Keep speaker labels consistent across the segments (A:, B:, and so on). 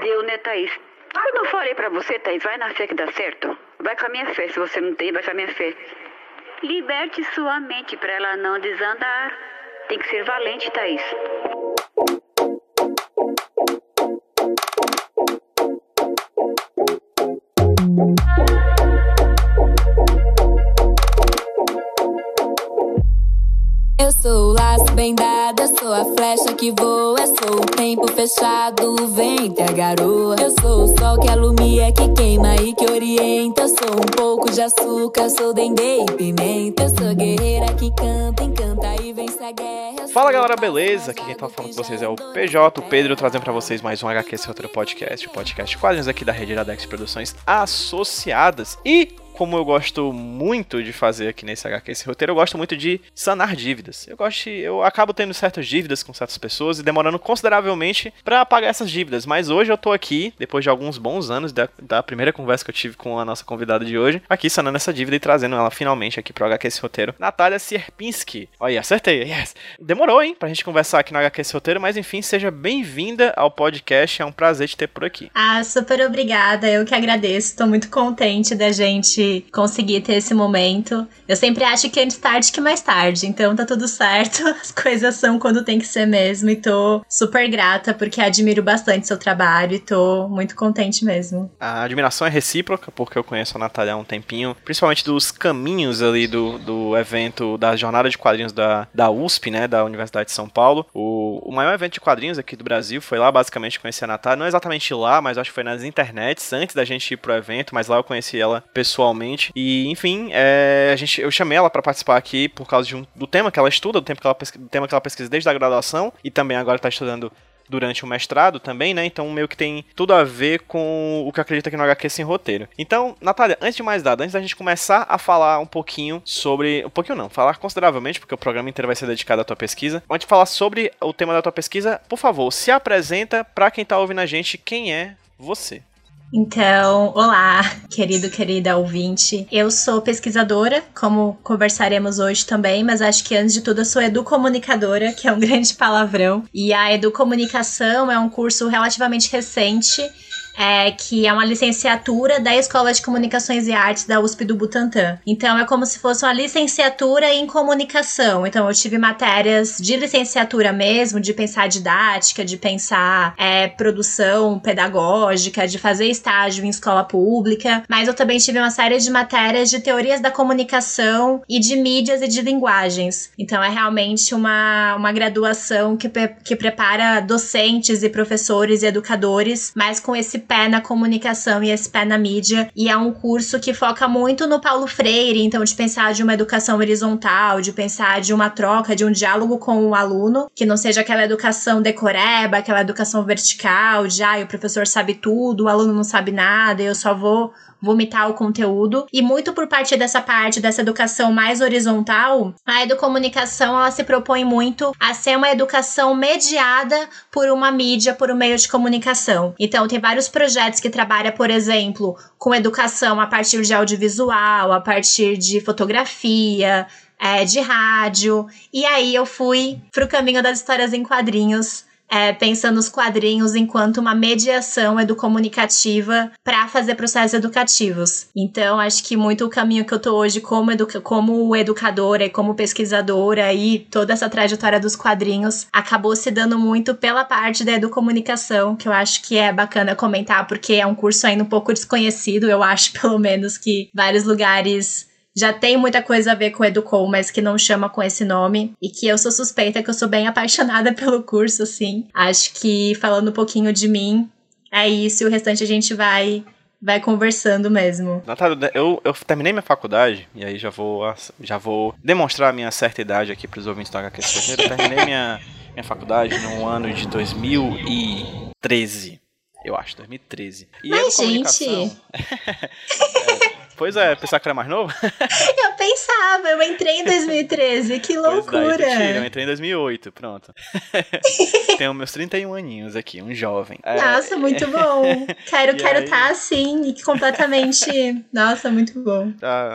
A: deu, né, Thaís? Eu não falei pra você, Thaís, vai na fé que dá certo. Vai com a minha fé, se você não tem, vai com a minha fé. Liberte sua mente pra ela não desandar. Tem que ser valente, Thaís.
B: Eu sou o laço bem dado, eu sou a flecha que voa, eu sou o tempo fechado, e a garoa. Eu sou o sol que alumia, que queima e que orienta. Eu sou um pouco de açúcar, sou dendê e pimenta. Eu sou guerreira que canta, encanta e vence a guerra.
C: Fala galera, beleza? Aqui quem tá falando com vocês é o PJ, o Pedro, trazendo pra vocês mais um HQ Esse Outro Podcast, o podcast quadrinhos aqui da rede Iradex Produções Associadas. E como eu gosto muito de fazer aqui nesse HQ, esse roteiro, eu gosto muito de sanar dívidas. Eu gosto, de, eu acabo tendo certas dívidas com certas pessoas e demorando consideravelmente para pagar essas dívidas. Mas hoje eu tô aqui, depois de alguns bons anos da, da, primeira conversa que eu tive com a nossa convidada de hoje, aqui sanando essa dívida e trazendo ela finalmente aqui pro HQ esse roteiro. Natália Sierpinski. Olha, acertei, yes. Demorou, hein, pra gente conversar aqui no HQ esse roteiro, mas enfim, seja bem-vinda ao podcast. É um prazer te ter por aqui.
D: Ah, super obrigada. Eu que agradeço. Tô muito contente da gente conseguir ter esse momento. Eu sempre acho que antes tarde que mais tarde, então tá tudo certo. As coisas são quando tem que ser mesmo. E tô super grata porque admiro bastante seu trabalho e tô muito contente mesmo.
C: A admiração é recíproca, porque eu conheço a Natália há um tempinho, principalmente dos caminhos ali do, do evento da jornada de quadrinhos da, da USP, né, da Universidade de São Paulo. O, o maior evento de quadrinhos aqui do Brasil foi lá, basicamente, conheci a Natália. Não exatamente lá, mas acho que foi nas internets, antes da gente ir pro evento, mas lá eu conheci ela pessoalmente. E, enfim, é, a gente, eu chamei ela para participar aqui por causa de um, do tema que ela estuda, do, tempo que ela, do tema que ela pesquisa desde a graduação, e também agora está estudando durante o mestrado também, né? Então meio que tem tudo a ver com o que acredita aqui no HQ sem roteiro. Então, Natália, antes de mais nada, antes da gente começar a falar um pouquinho sobre. Um pouquinho não, falar consideravelmente, porque o programa inteiro vai ser dedicado à tua pesquisa. Antes de falar sobre o tema da tua pesquisa, por favor, se apresenta para quem tá ouvindo a gente quem é você.
D: Então, olá, querido, querida ouvinte. Eu sou pesquisadora, como conversaremos hoje também, mas acho que antes de tudo eu sou educomunicadora, que é um grande palavrão. E a educomunicação é um curso relativamente recente é, que é uma licenciatura da Escola de Comunicações e Artes da USP do Butantã. Então é como se fosse uma licenciatura em comunicação. Então eu tive matérias de licenciatura mesmo, de pensar didática, de pensar é, produção pedagógica, de fazer estágio em escola pública, mas eu também tive uma série de matérias de teorias da comunicação e de mídias e de linguagens. Então é realmente uma, uma graduação que, que prepara docentes e professores e educadores, mas com esse pé na comunicação e esse pé na mídia. E é um curso que foca muito no Paulo Freire, então de pensar de uma educação horizontal, de pensar de uma troca, de um diálogo com o aluno, que não seja aquela educação decoreba, aquela educação vertical, de ah, o professor sabe tudo, o aluno não sabe nada, eu só vou vomitar o conteúdo. E muito por parte dessa parte, dessa educação mais horizontal, a educomunicação ela se propõe muito a ser uma educação mediada por uma mídia, por um meio de comunicação. Então, tem vários projetos que trabalham, por exemplo, com educação a partir de audiovisual, a partir de fotografia, é, de rádio. E aí eu fui pro caminho das histórias em quadrinhos é, pensando os quadrinhos enquanto uma mediação educomunicativa para fazer processos educativos. Então, acho que muito o caminho que eu tô hoje como, educa como educadora e como pesquisadora e toda essa trajetória dos quadrinhos acabou se dando muito pela parte da educomunicação, que eu acho que é bacana comentar, porque é um curso ainda um pouco desconhecido, eu acho, pelo menos, que vários lugares já tem muita coisa a ver com Educom, mas que não chama com esse nome. E que eu sou suspeita, que eu sou bem apaixonada pelo curso, assim. Acho que falando um pouquinho de mim, é isso. E o restante a gente vai vai conversando mesmo.
C: Natália, eu, eu terminei minha faculdade, e aí já vou, já vou demonstrar a minha certa idade aqui para os ouvintes do HQ Eu terminei minha, minha faculdade no ano de 2013. Eu acho, 2013.
D: E Mas, gente...
C: é, Pois é, pensar que era mais novo?
D: eu pensava, eu entrei em 2013, que loucura. Daí,
C: eu entrei em 2008, pronto. Tenho meus 31 aninhos aqui, um jovem.
D: É, Nossa, é... muito bom. Quero quero estar tá assim, completamente. Nossa, muito bom.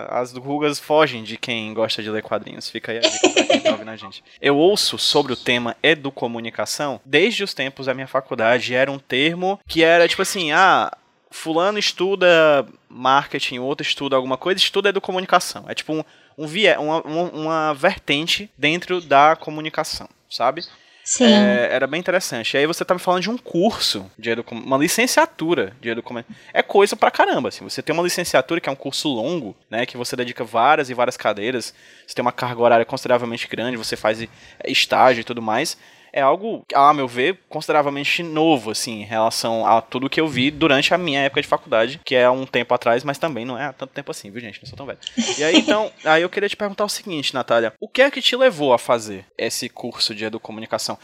C: As rugas fogem de quem gosta de ler quadrinhos. Fica aí a dica pra quem tá ouvindo a gente. Eu ouço sobre o tema educomunicação desde os tempos da minha faculdade. Era um termo que era tipo assim, ah, fulano estuda marketing, outro estuda alguma coisa, estuda educomunicação. É tipo um, um via, uma, uma, vertente dentro da comunicação, sabe?
D: Sim. É,
C: era bem interessante. E aí você tá me falando de um curso de educom... uma licenciatura de educomunicação. É coisa pra caramba, assim. Você tem uma licenciatura que é um curso longo, né, que você dedica várias e várias cadeiras, você tem uma carga horária consideravelmente grande, você faz é, estágio e tudo mais é algo, a meu ver, consideravelmente novo, assim, em relação a tudo que eu vi durante a minha época de faculdade, que é um tempo atrás, mas também não é há tanto tempo assim, viu, gente? Não sou tão velho. E aí, então, aí eu queria te perguntar o seguinte, Natália: o que é que te levou a fazer esse curso de educomunicação?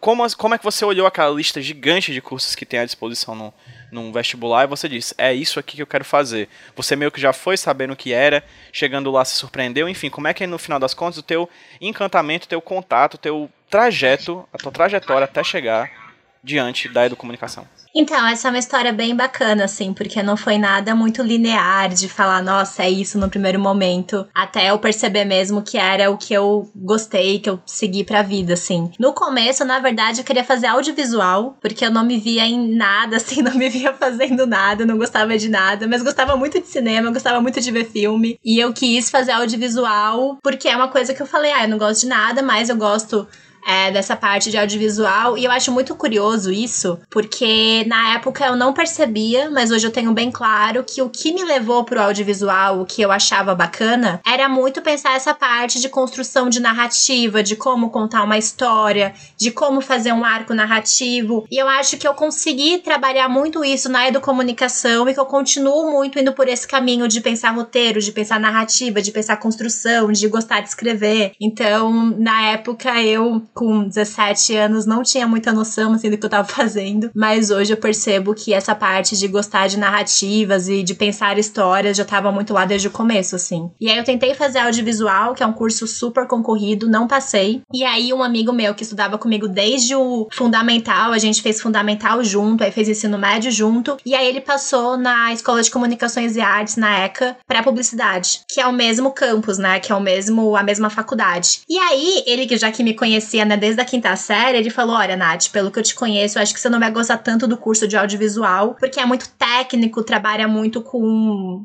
C: Como, como é que você olhou aquela lista gigante de cursos que tem à disposição no, num vestibular e você disse, é isso aqui que eu quero fazer. Você meio que já foi sabendo o que era, chegando lá se surpreendeu, enfim, como é que no final das contas o teu encantamento, o teu contato, o teu trajeto, a tua trajetória até chegar diante da educomunicação.
D: Então, essa é uma história bem bacana, assim, porque não foi nada muito linear de falar, nossa, é isso no primeiro momento, até eu perceber mesmo que era o que eu gostei, que eu segui pra vida, assim. No começo, na verdade, eu queria fazer audiovisual, porque eu não me via em nada, assim, não me via fazendo nada, não gostava de nada, mas gostava muito de cinema, gostava muito de ver filme, e eu quis fazer audiovisual, porque é uma coisa que eu falei, ah, eu não gosto de nada, mas eu gosto é, dessa parte de audiovisual. E eu acho muito curioso isso, porque na época eu não percebia, mas hoje eu tenho bem claro que o que me levou pro audiovisual, o que eu achava bacana, era muito pensar essa parte de construção de narrativa, de como contar uma história, de como fazer um arco narrativo. E eu acho que eu consegui trabalhar muito isso na educomunicação e que eu continuo muito indo por esse caminho de pensar roteiro, de pensar narrativa, de pensar construção, de gostar de escrever. Então, na época eu com 17 anos não tinha muita noção assim do que eu tava fazendo, mas hoje eu percebo que essa parte de gostar de narrativas e de pensar histórias já tava muito lá desde o começo, assim. E aí eu tentei fazer audiovisual, que é um curso super concorrido, não passei. E aí um amigo meu que estudava comigo desde o fundamental, a gente fez fundamental junto, aí fez ensino médio junto, e aí ele passou na Escola de Comunicações e Artes na ECA para publicidade, que é o mesmo campus, né, que é o mesmo a mesma faculdade. E aí ele que já que me conhecia né, desde a quinta série, ele falou: Olha, Nath, pelo que eu te conheço, eu acho que você não vai gostar tanto do curso de audiovisual, porque é muito técnico, trabalha muito com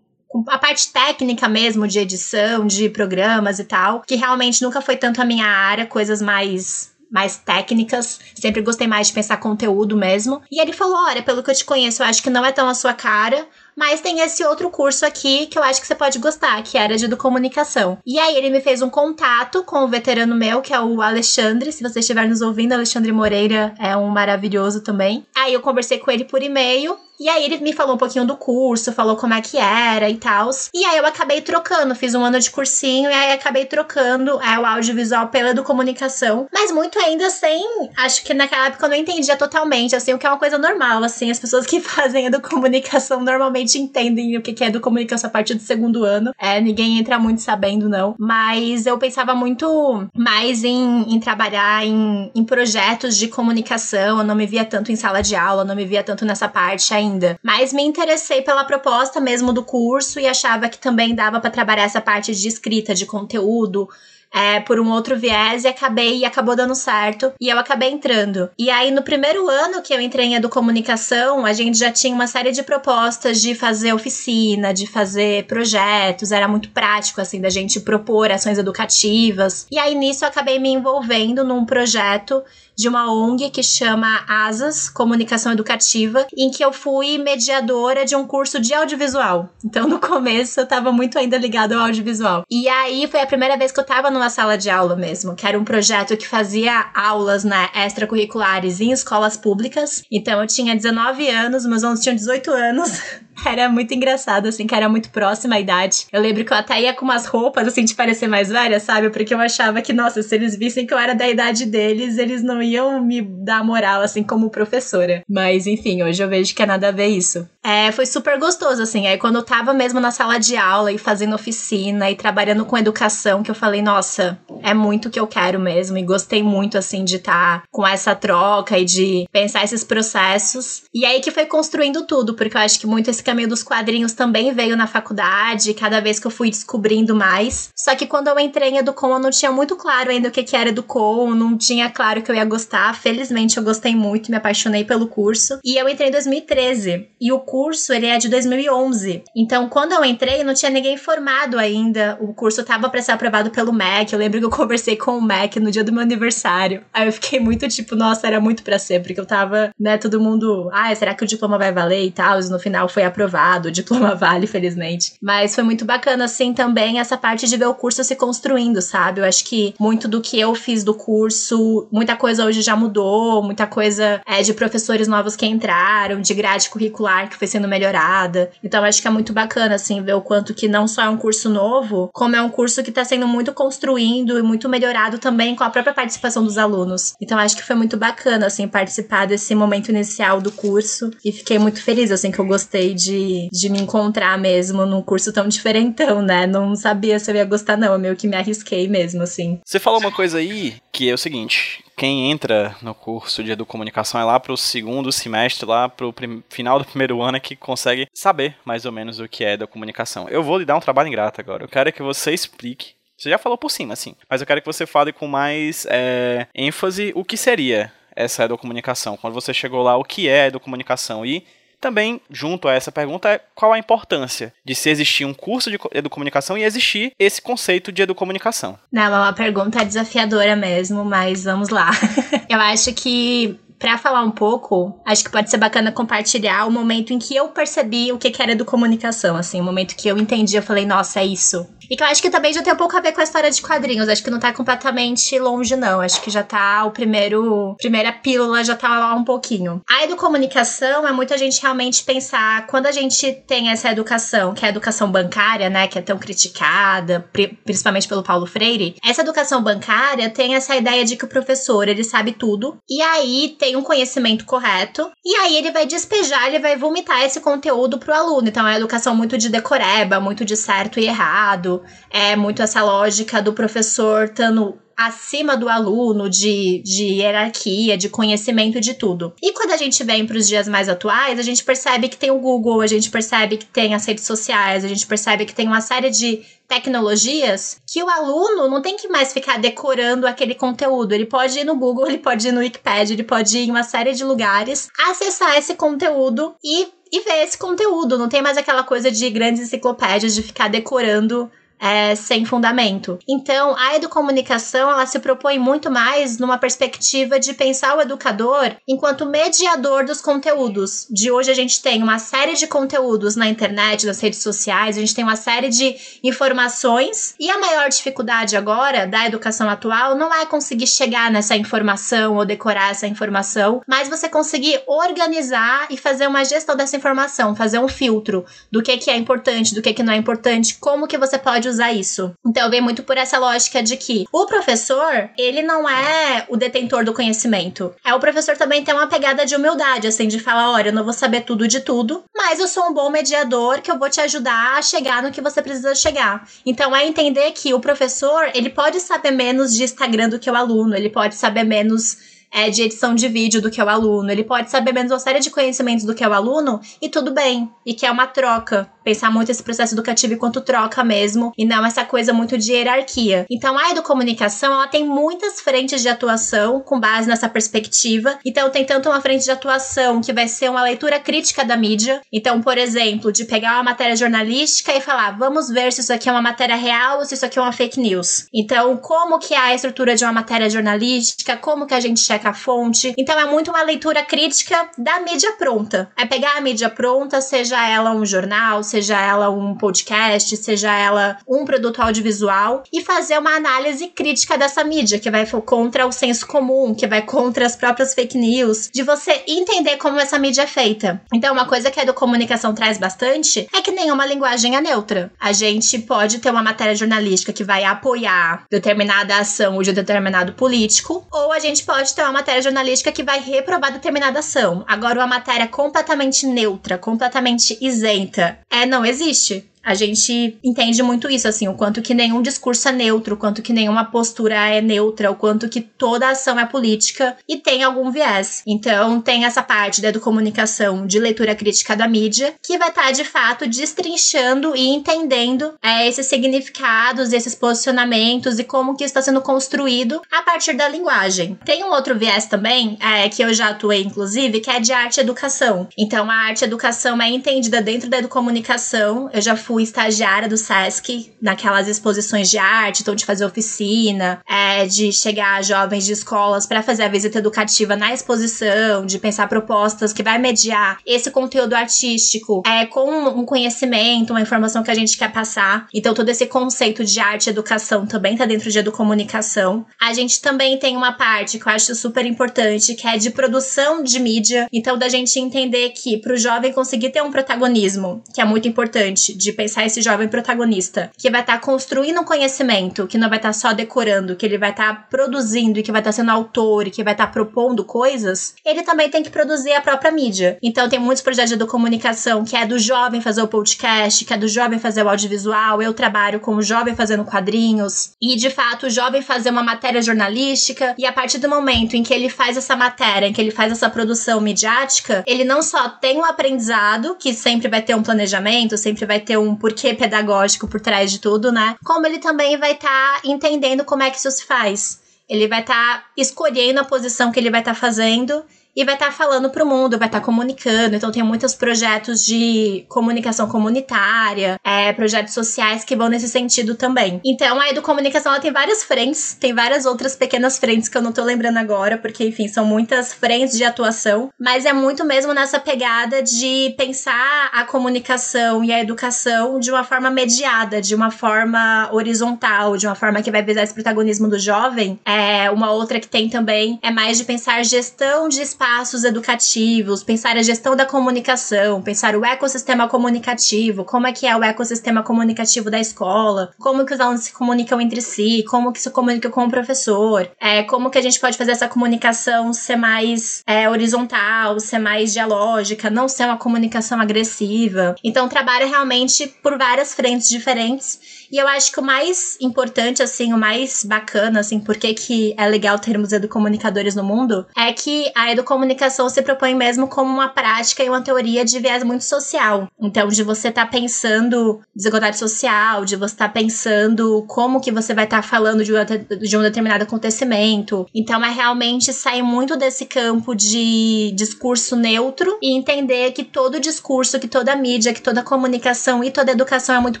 D: a parte técnica mesmo de edição, de programas e tal, que realmente nunca foi tanto a minha área, coisas mais mais técnicas, sempre gostei mais de pensar conteúdo mesmo. E ele falou: "Olha, pelo que eu te conheço, eu acho que não é tão a sua cara, mas tem esse outro curso aqui que eu acho que você pode gostar, que era de educomunicação. E aí ele me fez um contato com o veterano meu, que é o Alexandre. Se você estiver nos ouvindo, Alexandre Moreira é um maravilhoso também. Aí eu conversei com ele por e-mail e aí ele me falou um pouquinho do curso, falou como é que era e tal. E aí eu acabei trocando, fiz um ano de cursinho e aí acabei trocando é, o audiovisual pela do comunicação. Mas muito ainda sem. Acho que naquela época eu não entendia totalmente, assim, o que é uma coisa normal, assim. As pessoas que fazem do comunicação normalmente entendem o que é do comunicação a partir do segundo ano. É, ninguém entra muito sabendo, não. Mas eu pensava muito mais em, em trabalhar em, em projetos de comunicação. Eu não me via tanto em sala de aula, não me via tanto nessa parte ainda ainda. Mas me interessei pela proposta mesmo do curso e achava que também dava para trabalhar essa parte de escrita, de conteúdo, é, por um outro viés e acabei e acabou dando certo e eu acabei entrando. E aí no primeiro ano que eu entrei em educomunicação, a gente já tinha uma série de propostas de fazer oficina, de fazer projetos, era muito prático assim da gente propor ações educativas. E aí nisso eu acabei me envolvendo num projeto de uma ONG que chama Asas Comunicação Educativa, em que eu fui mediadora de um curso de audiovisual. Então, no começo, eu estava muito ainda ligado ao audiovisual. E aí foi a primeira vez que eu estava numa sala de aula mesmo, que era um projeto que fazia aulas né, extracurriculares em escolas públicas. Então, eu tinha 19 anos, meus alunos tinham 18 anos. Era muito engraçado, assim, que era muito próxima a idade. Eu lembro que eu até ia com umas roupas, assim, de parecer mais velha, sabe? Porque eu achava que, nossa, se eles vissem que eu era da idade deles, eles não iam me dar moral, assim, como professora. Mas, enfim, hoje eu vejo que é nada a ver isso. É, foi super gostoso, assim. Aí quando eu tava mesmo na sala de aula e fazendo oficina e trabalhando com educação, que eu falei, nossa, é muito o que eu quero mesmo. E gostei muito, assim, de estar tá com essa troca e de pensar esses processos. E aí que foi construindo tudo, porque eu acho que muito esse caminho dos quadrinhos também veio na faculdade, cada vez que eu fui descobrindo mais. Só que quando eu entrei em Educom, eu não tinha muito claro ainda o que, que era Educom, não tinha claro que eu ia gostar. Felizmente eu gostei muito, me apaixonei pelo curso. E eu entrei em 2013. E o curso, ele é de 2011. Então, quando eu entrei, não tinha ninguém formado ainda. O curso tava para ser aprovado pelo MEC. Eu lembro que eu conversei com o MEC no dia do meu aniversário. Aí eu fiquei muito tipo, nossa, era muito para ser, porque eu tava, né, todo mundo, ah, será que o diploma vai valer e tal? E no final foi aprovado, o diploma vale, felizmente. Mas foi muito bacana, assim, também essa parte de ver o curso se construindo, sabe? Eu acho que muito do que eu fiz do curso, muita coisa hoje já mudou, muita coisa é de professores novos que entraram, de grade curricular que foi sendo melhorada. Então acho que é muito bacana, assim, ver o quanto que não só é um curso novo, como é um curso que tá sendo muito construindo e muito melhorado também com a própria participação dos alunos. Então acho que foi muito bacana, assim, participar desse momento inicial do curso e fiquei muito feliz, assim, que eu gostei de, de me encontrar mesmo num curso tão diferentão, né? Não sabia se eu ia gostar, não. Eu meio que me arrisquei mesmo, assim.
C: Você falou uma coisa aí que é o seguinte: quem entra no curso de educomunicação é lá pro segundo semestre, lá pro final do primeiro ano, é que consegue saber mais ou menos o que é educomunicação. Eu vou lhe dar um trabalho ingrato agora. Eu quero que você explique. Você já falou por cima, assim, mas eu quero que você fale com mais é, ênfase o que seria essa educomunicação. Quando você chegou lá, o que é educomunicação e também, junto a essa pergunta, é qual a importância de se existir um curso de educomunicação e existir esse conceito de educomunicação?
D: Não, é uma pergunta desafiadora mesmo, mas vamos lá. Eu acho que para falar um pouco, acho que pode ser bacana compartilhar o momento em que eu percebi o que, que era educomunicação, assim, o momento que eu entendi, eu falei, nossa, é isso. E que eu acho que também já tem um pouco a ver com a história de quadrinhos. Acho que não tá completamente longe, não. Acho que já tá o primeiro. Primeira pílula já tá lá um pouquinho. A educomunicação é muita gente realmente pensar. Quando a gente tem essa educação, que é a educação bancária, né? Que é tão criticada, principalmente pelo Paulo Freire. Essa educação bancária tem essa ideia de que o professor, ele sabe tudo. E aí tem um conhecimento correto. E aí ele vai despejar, ele vai vomitar esse conteúdo pro aluno. Então é educação muito de decoreba, muito de certo e errado é muito essa lógica do professor estando acima do aluno de, de hierarquia, de conhecimento de tudo. E quando a gente vem para os dias mais atuais, a gente percebe que tem o Google, a gente percebe que tem as redes sociais, a gente percebe que tem uma série de tecnologias que o aluno não tem que mais ficar decorando aquele conteúdo. Ele pode ir no Google, ele pode ir no Wikipedia, ele pode ir em uma série de lugares, acessar esse conteúdo e, e ver esse conteúdo. Não tem mais aquela coisa de grandes enciclopédias de ficar decorando é, sem fundamento. Então, a educomunicação ela se propõe muito mais numa perspectiva de pensar o educador enquanto mediador dos conteúdos. De hoje a gente tem uma série de conteúdos na internet, nas redes sociais, a gente tem uma série de informações e a maior dificuldade agora da educação atual não é conseguir chegar nessa informação ou decorar essa informação, mas você conseguir organizar e fazer uma gestão dessa informação, fazer um filtro do que, que é importante, do que, que não é importante, como que você pode pode usar isso. Então vem muito por essa lógica de que o professor, ele não é o detentor do conhecimento. É o professor também tem uma pegada de humildade, assim, de falar, olha, eu não vou saber tudo de tudo, mas eu sou um bom mediador que eu vou te ajudar a chegar no que você precisa chegar. Então é entender que o professor, ele pode saber menos de Instagram do que o aluno, ele pode saber menos é, de edição de vídeo do que o aluno, ele pode saber menos uma série de conhecimentos do que o aluno, e tudo bem. E que é uma troca. Pensar muito esse processo educativo enquanto troca mesmo, e não essa coisa muito de hierarquia. Então, a educomunicação, ela tem muitas frentes de atuação com base nessa perspectiva. Então, tem tanto uma frente de atuação que vai ser uma leitura crítica da mídia. Então, por exemplo, de pegar uma matéria jornalística e falar, vamos ver se isso aqui é uma matéria real ou se isso aqui é uma fake news. Então, como que é a estrutura de uma matéria jornalística, como que a gente checa a fonte. Então é muito uma leitura crítica da mídia pronta. É pegar a mídia pronta, seja ela um jornal, seja ela um podcast, seja ela um produto audiovisual, e fazer uma análise crítica dessa mídia, que vai contra o senso comum, que vai contra as próprias fake news, de você entender como essa mídia é feita. Então, uma coisa que a comunicação traz bastante é que nenhuma linguagem é neutra. A gente pode ter uma matéria jornalística que vai apoiar determinada ação de determinado político, ou a gente pode ter uma matéria jornalística que vai reprovar determinada ação. Agora, uma matéria completamente neutra, completamente isenta, é não existe a gente entende muito isso, assim, o quanto que nenhum discurso é neutro, o quanto que nenhuma postura é neutra, o quanto que toda ação é política e tem algum viés. Então, tem essa parte da comunicação de leitura crítica da mídia, que vai estar, tá, de fato, destrinchando e entendendo é, esses significados, esses posicionamentos e como que está sendo construído a partir da linguagem. Tem um outro viés também, é, que eu já atuei, inclusive, que é de arte educação. Então, a arte educação é entendida dentro da comunicação. Eu já fui fui estagiária do SESC naquelas exposições de arte, então de fazer oficina, é, de chegar jovens de escolas para fazer a visita educativa na exposição, de pensar propostas que vai mediar esse conteúdo artístico é, com um conhecimento, uma informação que a gente quer passar. Então todo esse conceito de arte e educação também está dentro de educomunicação. A gente também tem uma parte que eu acho super importante, que é de produção de mídia. Então da gente entender que para o jovem conseguir ter um protagonismo, que é muito importante, de pensar pensar esse jovem protagonista, que vai estar tá construindo um conhecimento, que não vai estar tá só decorando, que ele vai estar tá produzindo e que vai estar tá sendo autor e que vai estar tá propondo coisas, ele também tem que produzir a própria mídia. Então tem muitos projetos de comunicação que é do jovem fazer o podcast, que é do jovem fazer o audiovisual, eu trabalho com o jovem fazendo quadrinhos, e de fato o jovem fazer uma matéria jornalística, e a partir do momento em que ele faz essa matéria, em que ele faz essa produção midiática, ele não só tem um aprendizado, que sempre vai ter um planejamento, sempre vai ter um porquê pedagógico por trás de tudo, né? Como ele também vai estar tá entendendo como é que isso se faz. Ele vai estar tá escolhendo a posição que ele vai estar tá fazendo e vai estar tá falando para o mundo, vai estar tá comunicando. Então tem muitos projetos de comunicação comunitária, é, projetos sociais que vão nesse sentido também. Então a educomunicação ela tem várias frentes, tem várias outras pequenas frentes que eu não tô lembrando agora, porque enfim, são muitas frentes de atuação, mas é muito mesmo nessa pegada de pensar a comunicação e a educação de uma forma mediada, de uma forma horizontal, de uma forma que vai visar esse protagonismo do jovem. É, uma outra que tem também é mais de pensar gestão de espaço espaços educativos, pensar a gestão da comunicação, pensar o ecossistema comunicativo, como é que é o ecossistema comunicativo da escola, como que os alunos se comunicam entre si, como que se comunicam com o professor, é, como que a gente pode fazer essa comunicação ser mais é, horizontal, ser mais dialógica, não ser uma comunicação agressiva. Então trabalha realmente por várias frentes diferentes e eu acho que o mais importante, assim, o mais bacana, assim, porque que é legal termos educomunicadores no mundo, é que a educomunicação se propõe mesmo como uma prática e uma teoria de viés muito social. Então, de você estar tá pensando desigualdade social, de você estar tá pensando como que você vai estar tá falando de, de um determinado acontecimento. Então, é realmente sair muito desse campo de discurso neutro e entender que todo discurso, que toda mídia, que toda comunicação e toda educação é muito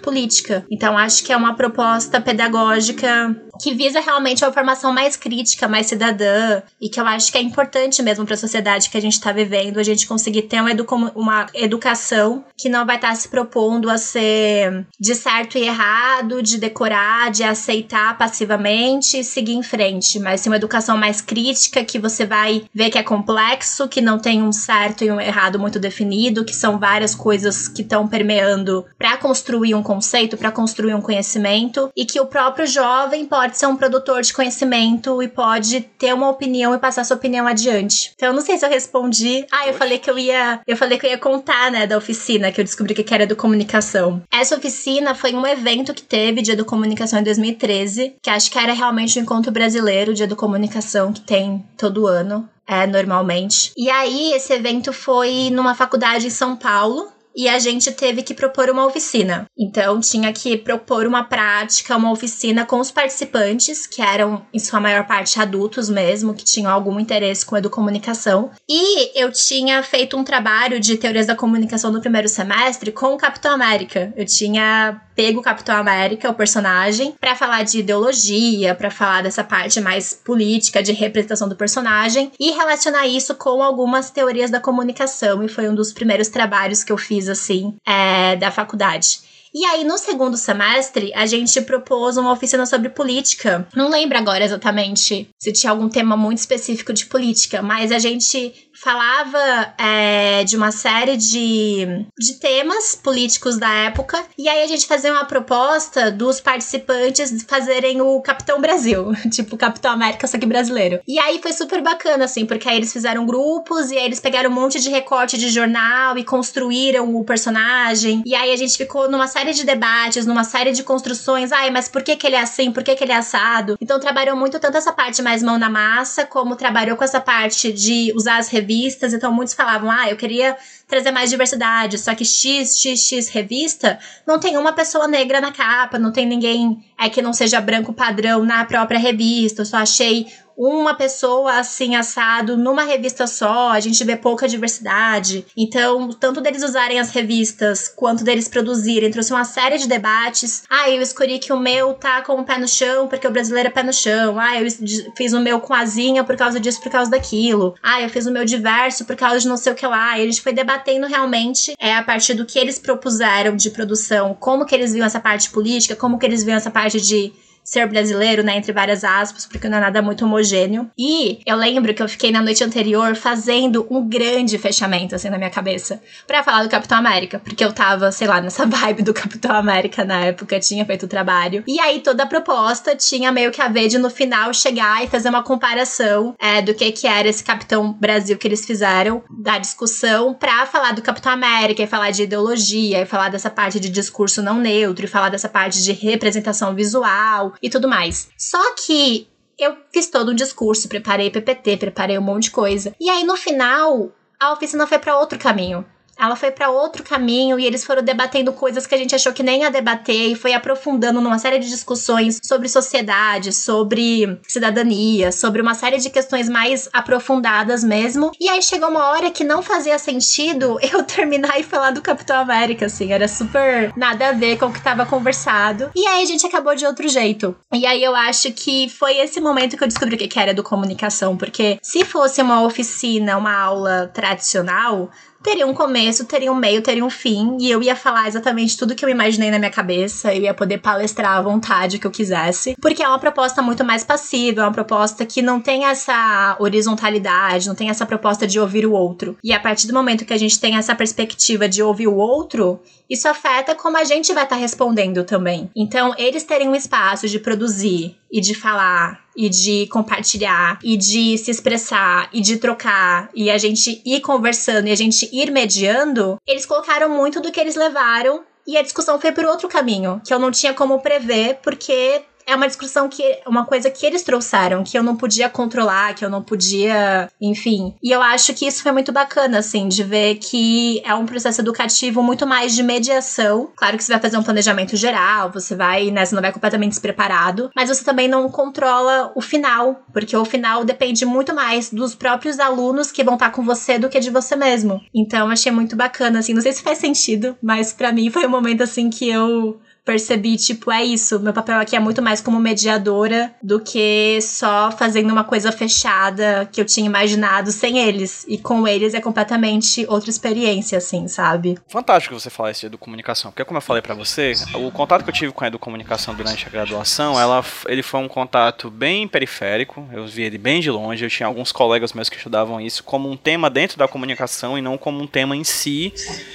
D: política. Então, acho acho que é uma proposta pedagógica que visa realmente uma formação mais crítica, mais cidadã, e que eu acho que é importante mesmo para a sociedade que a gente está vivendo, a gente conseguir ter uma, uma educação que não vai estar tá se propondo a ser de certo e errado, de decorar, de aceitar passivamente e seguir em frente, mas sim uma educação mais crítica, que você vai ver que é complexo, que não tem um certo e um errado muito definido, que são várias coisas que estão permeando para construir um conceito, para construir um conhecimento e que o próprio jovem pode ser um produtor de conhecimento e pode ter uma opinião e passar sua opinião adiante. Então, eu não sei se eu respondi. Ah, eu falei que eu ia, eu falei que eu ia contar, né, da oficina que eu descobri que era do comunicação. Essa oficina foi um evento que teve dia do comunicação em 2013, que acho que era realmente o um encontro brasileiro, dia do comunicação que tem todo ano. É, normalmente. E aí, esse evento foi numa faculdade em São Paulo, e a gente teve que propor uma oficina. Então tinha que propor uma prática, uma oficina com os participantes, que eram em sua maior parte adultos mesmo, que tinham algum interesse com educomunicação. E eu tinha feito um trabalho de teorias da comunicação no primeiro semestre com o Capitão América. Eu tinha pego o Capitão América, o personagem, para falar de ideologia, para falar dessa parte mais política, de representação do personagem e relacionar isso com algumas teorias da comunicação. E foi um dos primeiros trabalhos que eu fiz assim, é, da faculdade. E aí, no segundo semestre, a gente propôs uma oficina sobre política. Não lembro agora exatamente se tinha algum tema muito específico de política, mas a gente falava é, de uma série de, de temas políticos da época. E aí a gente fazia uma proposta dos participantes fazerem o Capitão Brasil, tipo Capitão América, só que brasileiro. E aí foi super bacana, assim, porque aí eles fizeram grupos e aí eles pegaram um monte de recorte de jornal e construíram o personagem. E aí a gente ficou numa série de debates, numa série de construções. Ai, mas por que, que ele é assim? Por que, que ele é assado? Então trabalhou muito tanto essa parte mais mão na massa, como trabalhou com essa parte de usar as revistas revistas, então muitos falavam: ah, eu queria trazer mais diversidade, só que XXX revista não tem uma pessoa negra na capa, não tem ninguém é, que não seja branco padrão na própria revista, eu só achei uma pessoa assim assado numa revista só, a gente vê pouca diversidade. Então, tanto deles usarem as revistas quanto deles produzirem, trouxe uma série de debates. Ah, eu escolhi que o meu tá com o pé no chão porque o brasileiro é pé no chão. Ah, eu fiz o meu com asinha por causa disso, por causa daquilo. Ah, eu fiz o meu diverso por causa de não sei o que lá. E a gente foi debatendo realmente é a partir do que eles propuseram de produção, como que eles viam essa parte política, como que eles viam essa parte de ser brasileiro, né, entre várias aspas, porque não é nada muito homogêneo. E eu lembro que eu fiquei na noite anterior fazendo um grande fechamento, assim, na minha cabeça, para falar do Capitão América, porque eu tava, sei lá, nessa vibe do Capitão América na época, tinha feito o trabalho. E aí toda a proposta tinha meio que a ver de no final chegar e fazer uma comparação é, do que que era esse Capitão Brasil que eles fizeram, da discussão, pra falar do Capitão América e falar de ideologia, e falar dessa parte de discurso não neutro, e falar dessa parte de representação visual, e tudo mais. Só que eu fiz todo um discurso, preparei PPT, preparei um monte de coisa. E aí no final, a oficina foi para outro caminho ela foi para outro caminho e eles foram debatendo coisas que a gente achou que nem ia debater e foi aprofundando numa série de discussões sobre sociedade, sobre cidadania, sobre uma série de questões mais aprofundadas mesmo. E aí chegou uma hora que não fazia sentido eu terminar e falar do Capitão América, assim, era super nada a ver com o que tava conversado. E aí a gente acabou de outro jeito. E aí eu acho que foi esse momento que eu descobri o que era do comunicação, porque se fosse uma oficina, uma aula tradicional, teria um começo, teria um meio, teria um fim, e eu ia falar exatamente tudo que eu imaginei na minha cabeça, eu ia poder palestrar à vontade que eu quisesse, porque é uma proposta muito mais passiva, é uma proposta que não tem essa horizontalidade, não tem essa proposta de ouvir o outro. E a partir do momento que a gente tem essa perspectiva de ouvir o outro, isso afeta como a gente vai estar tá respondendo também. Então, eles terem um espaço de produzir e de falar e de compartilhar e de se expressar e de trocar e a gente ir conversando e a gente ir mediando, eles colocaram muito do que eles levaram e a discussão foi por outro caminho, que eu não tinha como prever, porque é uma discussão que uma coisa que eles trouxeram, que eu não podia controlar, que eu não podia, enfim. E eu acho que isso foi muito bacana, assim, de ver que é um processo educativo muito mais de mediação. Claro que você vai fazer um planejamento geral, você vai, né, você não vai completamente despreparado, mas você também não controla o final, porque o final depende muito mais dos próprios alunos que vão estar com você do que de você mesmo. Então, achei muito bacana, assim, não sei se faz sentido, mas para mim foi um momento assim que eu percebi, tipo, é isso. Meu papel aqui é muito mais como mediadora do que só fazendo uma coisa fechada que eu tinha imaginado sem eles. E com eles é completamente outra experiência, assim, sabe?
C: Fantástico você falar isso de educomunicação, porque como eu falei para você, o contato que eu tive com a educomunicação durante a graduação, ela, ele foi um contato bem periférico, eu vi ele bem de longe, eu tinha alguns colegas meus que estudavam isso como um tema dentro da comunicação e não como um tema em si,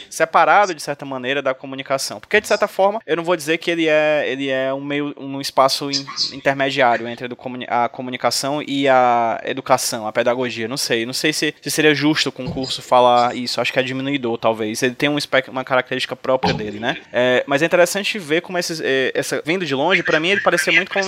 C: separado de certa maneira da comunicação. Porque de certa forma, eu não vou dizer que ele é, ele é um meio um espaço in, intermediário entre a comunicação e a educação, a pedagogia. Não sei, não sei se, se seria justo com o curso falar isso. Acho que é diminuidor, talvez. Ele tem um uma característica própria dele, né? É, mas é interessante ver como esses, é, essa vindo de longe, para mim ele parecia muito com,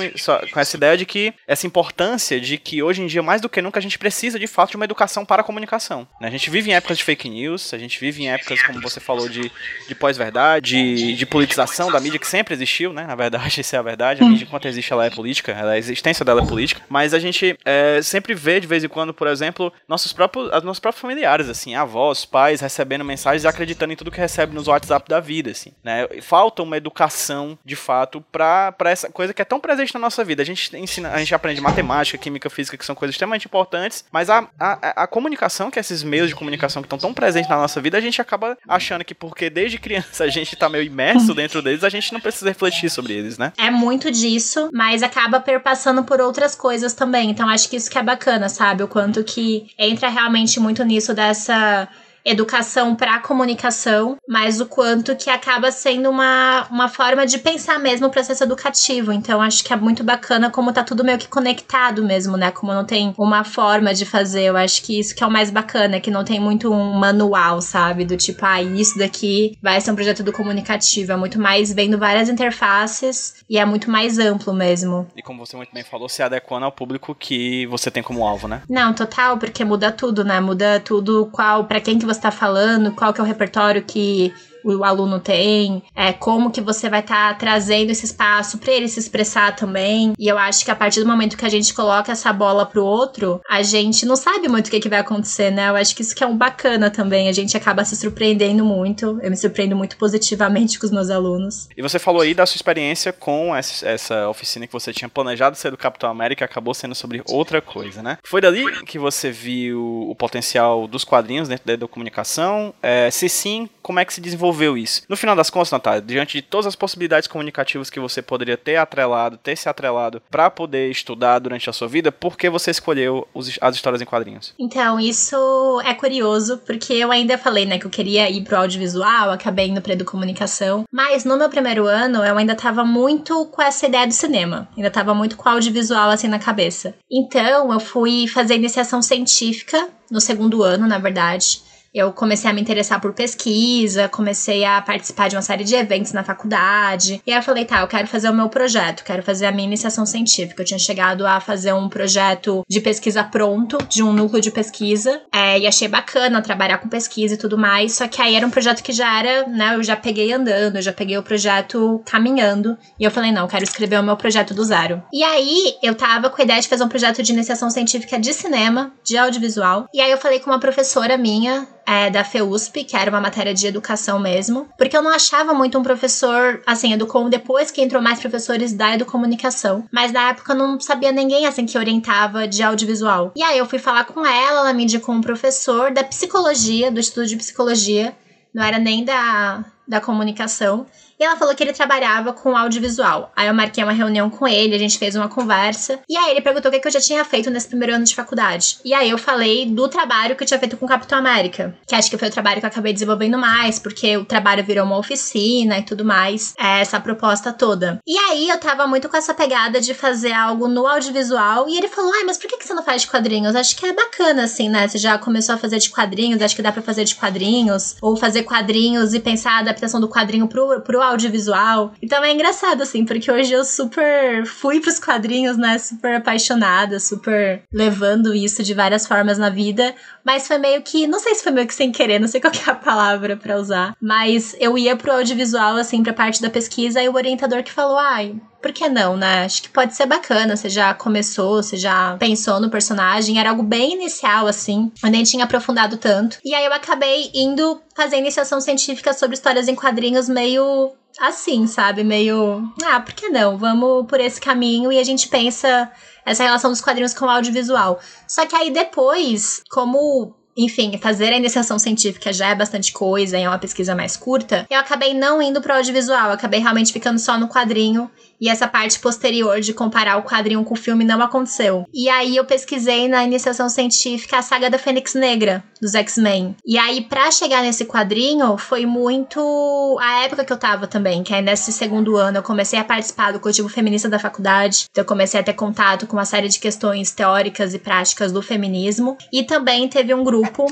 C: com essa ideia de que essa importância de que hoje em dia mais do que nunca a gente precisa de fato de uma educação para a comunicação. Né? A gente vive em épocas de fake news, a gente vive em épocas como você falou de, de pós-verdade, de, de politização da mídia que sempre existiu, né? Na verdade, isso é a verdade. A mídia, enquanto existe, ela é política, ela, a existência dela é política. Mas a gente é, sempre vê, de vez em quando, por exemplo, nossos próprios, nossos próprios familiares, assim, avós, pais, recebendo mensagens e acreditando em tudo que recebe nos WhatsApp da vida, assim, né? Falta uma educação, de fato, pra, pra essa coisa que é tão presente na nossa vida. A gente ensina, a gente aprende matemática, química, física, que são coisas extremamente importantes, mas a, a, a comunicação, que esses meios de comunicação que estão tão presentes na nossa vida, a gente acaba achando que porque desde criança a gente tá meio imerso dentro deles, a gente não precisa refletir sobre eles, né?
D: É muito disso, mas acaba perpassando por outras coisas também. Então acho que isso que é bacana, sabe? O quanto que entra realmente muito nisso dessa educação para comunicação, mas o quanto que acaba sendo uma, uma forma de pensar mesmo o processo educativo. Então, acho que é muito bacana como tá tudo meio que conectado mesmo, né? Como não tem uma forma de fazer. Eu acho que isso que é o mais bacana, que não tem muito um manual, sabe? Do tipo, ah, isso daqui vai ser um projeto do comunicativo. É muito mais vendo várias interfaces e é muito mais amplo mesmo.
C: E como você muito bem falou, se adequando ao público que você tem como alvo, né?
D: Não, total, porque muda tudo, né? Muda tudo qual, para quem que você você está falando, qual que é o repertório que o aluno tem, é, como que você vai estar tá trazendo esse espaço para ele se expressar também. E eu acho que a partir do momento que a gente coloca essa bola pro outro, a gente não sabe muito o que, que vai acontecer, né? Eu acho que isso que é um bacana também. A gente acaba se surpreendendo muito. Eu me surpreendo muito positivamente com os meus alunos.
C: E você falou aí da sua experiência com essa, essa oficina que você tinha planejado ser do Capitão América, acabou sendo sobre outra coisa, né? Foi dali que você viu o potencial dos quadrinhos dentro da comunicação? É, se sim, como é que se desenvolveu? Isso? No final das contas, Natália, diante de todas as possibilidades comunicativas que você poderia ter atrelado, ter se atrelado para poder estudar durante a sua vida, por que você escolheu os, as histórias em quadrinhos?
D: Então, isso é curioso, porque eu ainda falei, né, que eu queria ir pro audiovisual, acabei indo pra educomunicação, mas no meu primeiro ano eu ainda tava muito com essa ideia do cinema, ainda tava muito com o audiovisual assim na cabeça. Então, eu fui fazer iniciação científica no segundo ano, na verdade eu comecei a me interessar por pesquisa, comecei a participar de uma série de eventos na faculdade. E aí eu falei, tá, eu quero fazer o meu projeto, quero fazer a minha iniciação científica. Eu tinha chegado a fazer um projeto de pesquisa pronto, de um núcleo de pesquisa. É, e achei bacana trabalhar com pesquisa e tudo mais. Só que aí era um projeto que já era, né? Eu já peguei andando, eu já peguei o projeto caminhando. E eu falei, não, eu quero escrever o meu projeto do zero. E aí eu tava com a ideia de fazer um projeto de iniciação científica de cinema, de audiovisual. E aí eu falei com uma professora minha, é, da FEUSP, que era uma matéria de educação mesmo, porque eu não achava muito um professor, assim, educou depois que entrou mais professores da educomunicação, mas na época eu não sabia ninguém, assim, que orientava de audiovisual. E aí eu fui falar com ela, ela me indicou um professor da psicologia, do estudo de psicologia, não era nem da, da comunicação, ela falou que ele trabalhava com audiovisual. Aí eu marquei uma reunião com ele, a gente fez uma conversa. E aí ele perguntou o que, eu já tinha feito nesse primeiro ano de faculdade. E aí eu falei do trabalho que eu tinha feito com Capitão América. Que acho que foi o trabalho que eu acabei desenvolvendo mais, porque o trabalho virou uma oficina e tudo mais. É essa proposta toda. E aí eu tava muito com essa pegada de fazer algo no audiovisual. E ele falou: ai, mas por que, que você não faz de quadrinhos? Acho que é bacana, assim, né? Você já começou a fazer de quadrinhos, acho que dá para fazer de quadrinhos. Ou fazer quadrinhos e pensar a adaptação do quadrinho pro, pro audiovisual. Então é engraçado, assim, porque hoje eu super fui pros quadrinhos, né? Super apaixonada, super levando isso de várias formas na vida. Mas foi meio que, não sei se foi meio que sem querer, não sei qual é a palavra para usar. Mas eu ia pro audiovisual, assim, pra parte da pesquisa, e o orientador que falou, ai, por que não, né? Acho que pode ser bacana. Você já começou, você já pensou no personagem. Era algo bem inicial, assim. Eu nem tinha aprofundado tanto. E aí eu acabei indo fazer iniciação científica sobre histórias em quadrinhos meio assim, sabe? Meio. Ah, por que não? Vamos por esse caminho e a gente pensa essa relação dos quadrinhos com o audiovisual. Só que aí depois, como enfim, fazer a iniciação científica já é bastante coisa é uma pesquisa mais curta, eu acabei não indo para o audiovisual, acabei realmente ficando só no quadrinho e essa parte posterior de comparar o quadrinho com o filme não aconteceu. E aí eu pesquisei na iniciação científica a saga da Fênix Negra, dos X-Men. E aí, para chegar nesse quadrinho, foi muito a época que eu tava também, que é nesse segundo ano eu comecei a participar do coletivo feminista da faculdade. Então eu comecei a ter contato com uma série de questões teóricas e práticas do feminismo. E também teve um grupo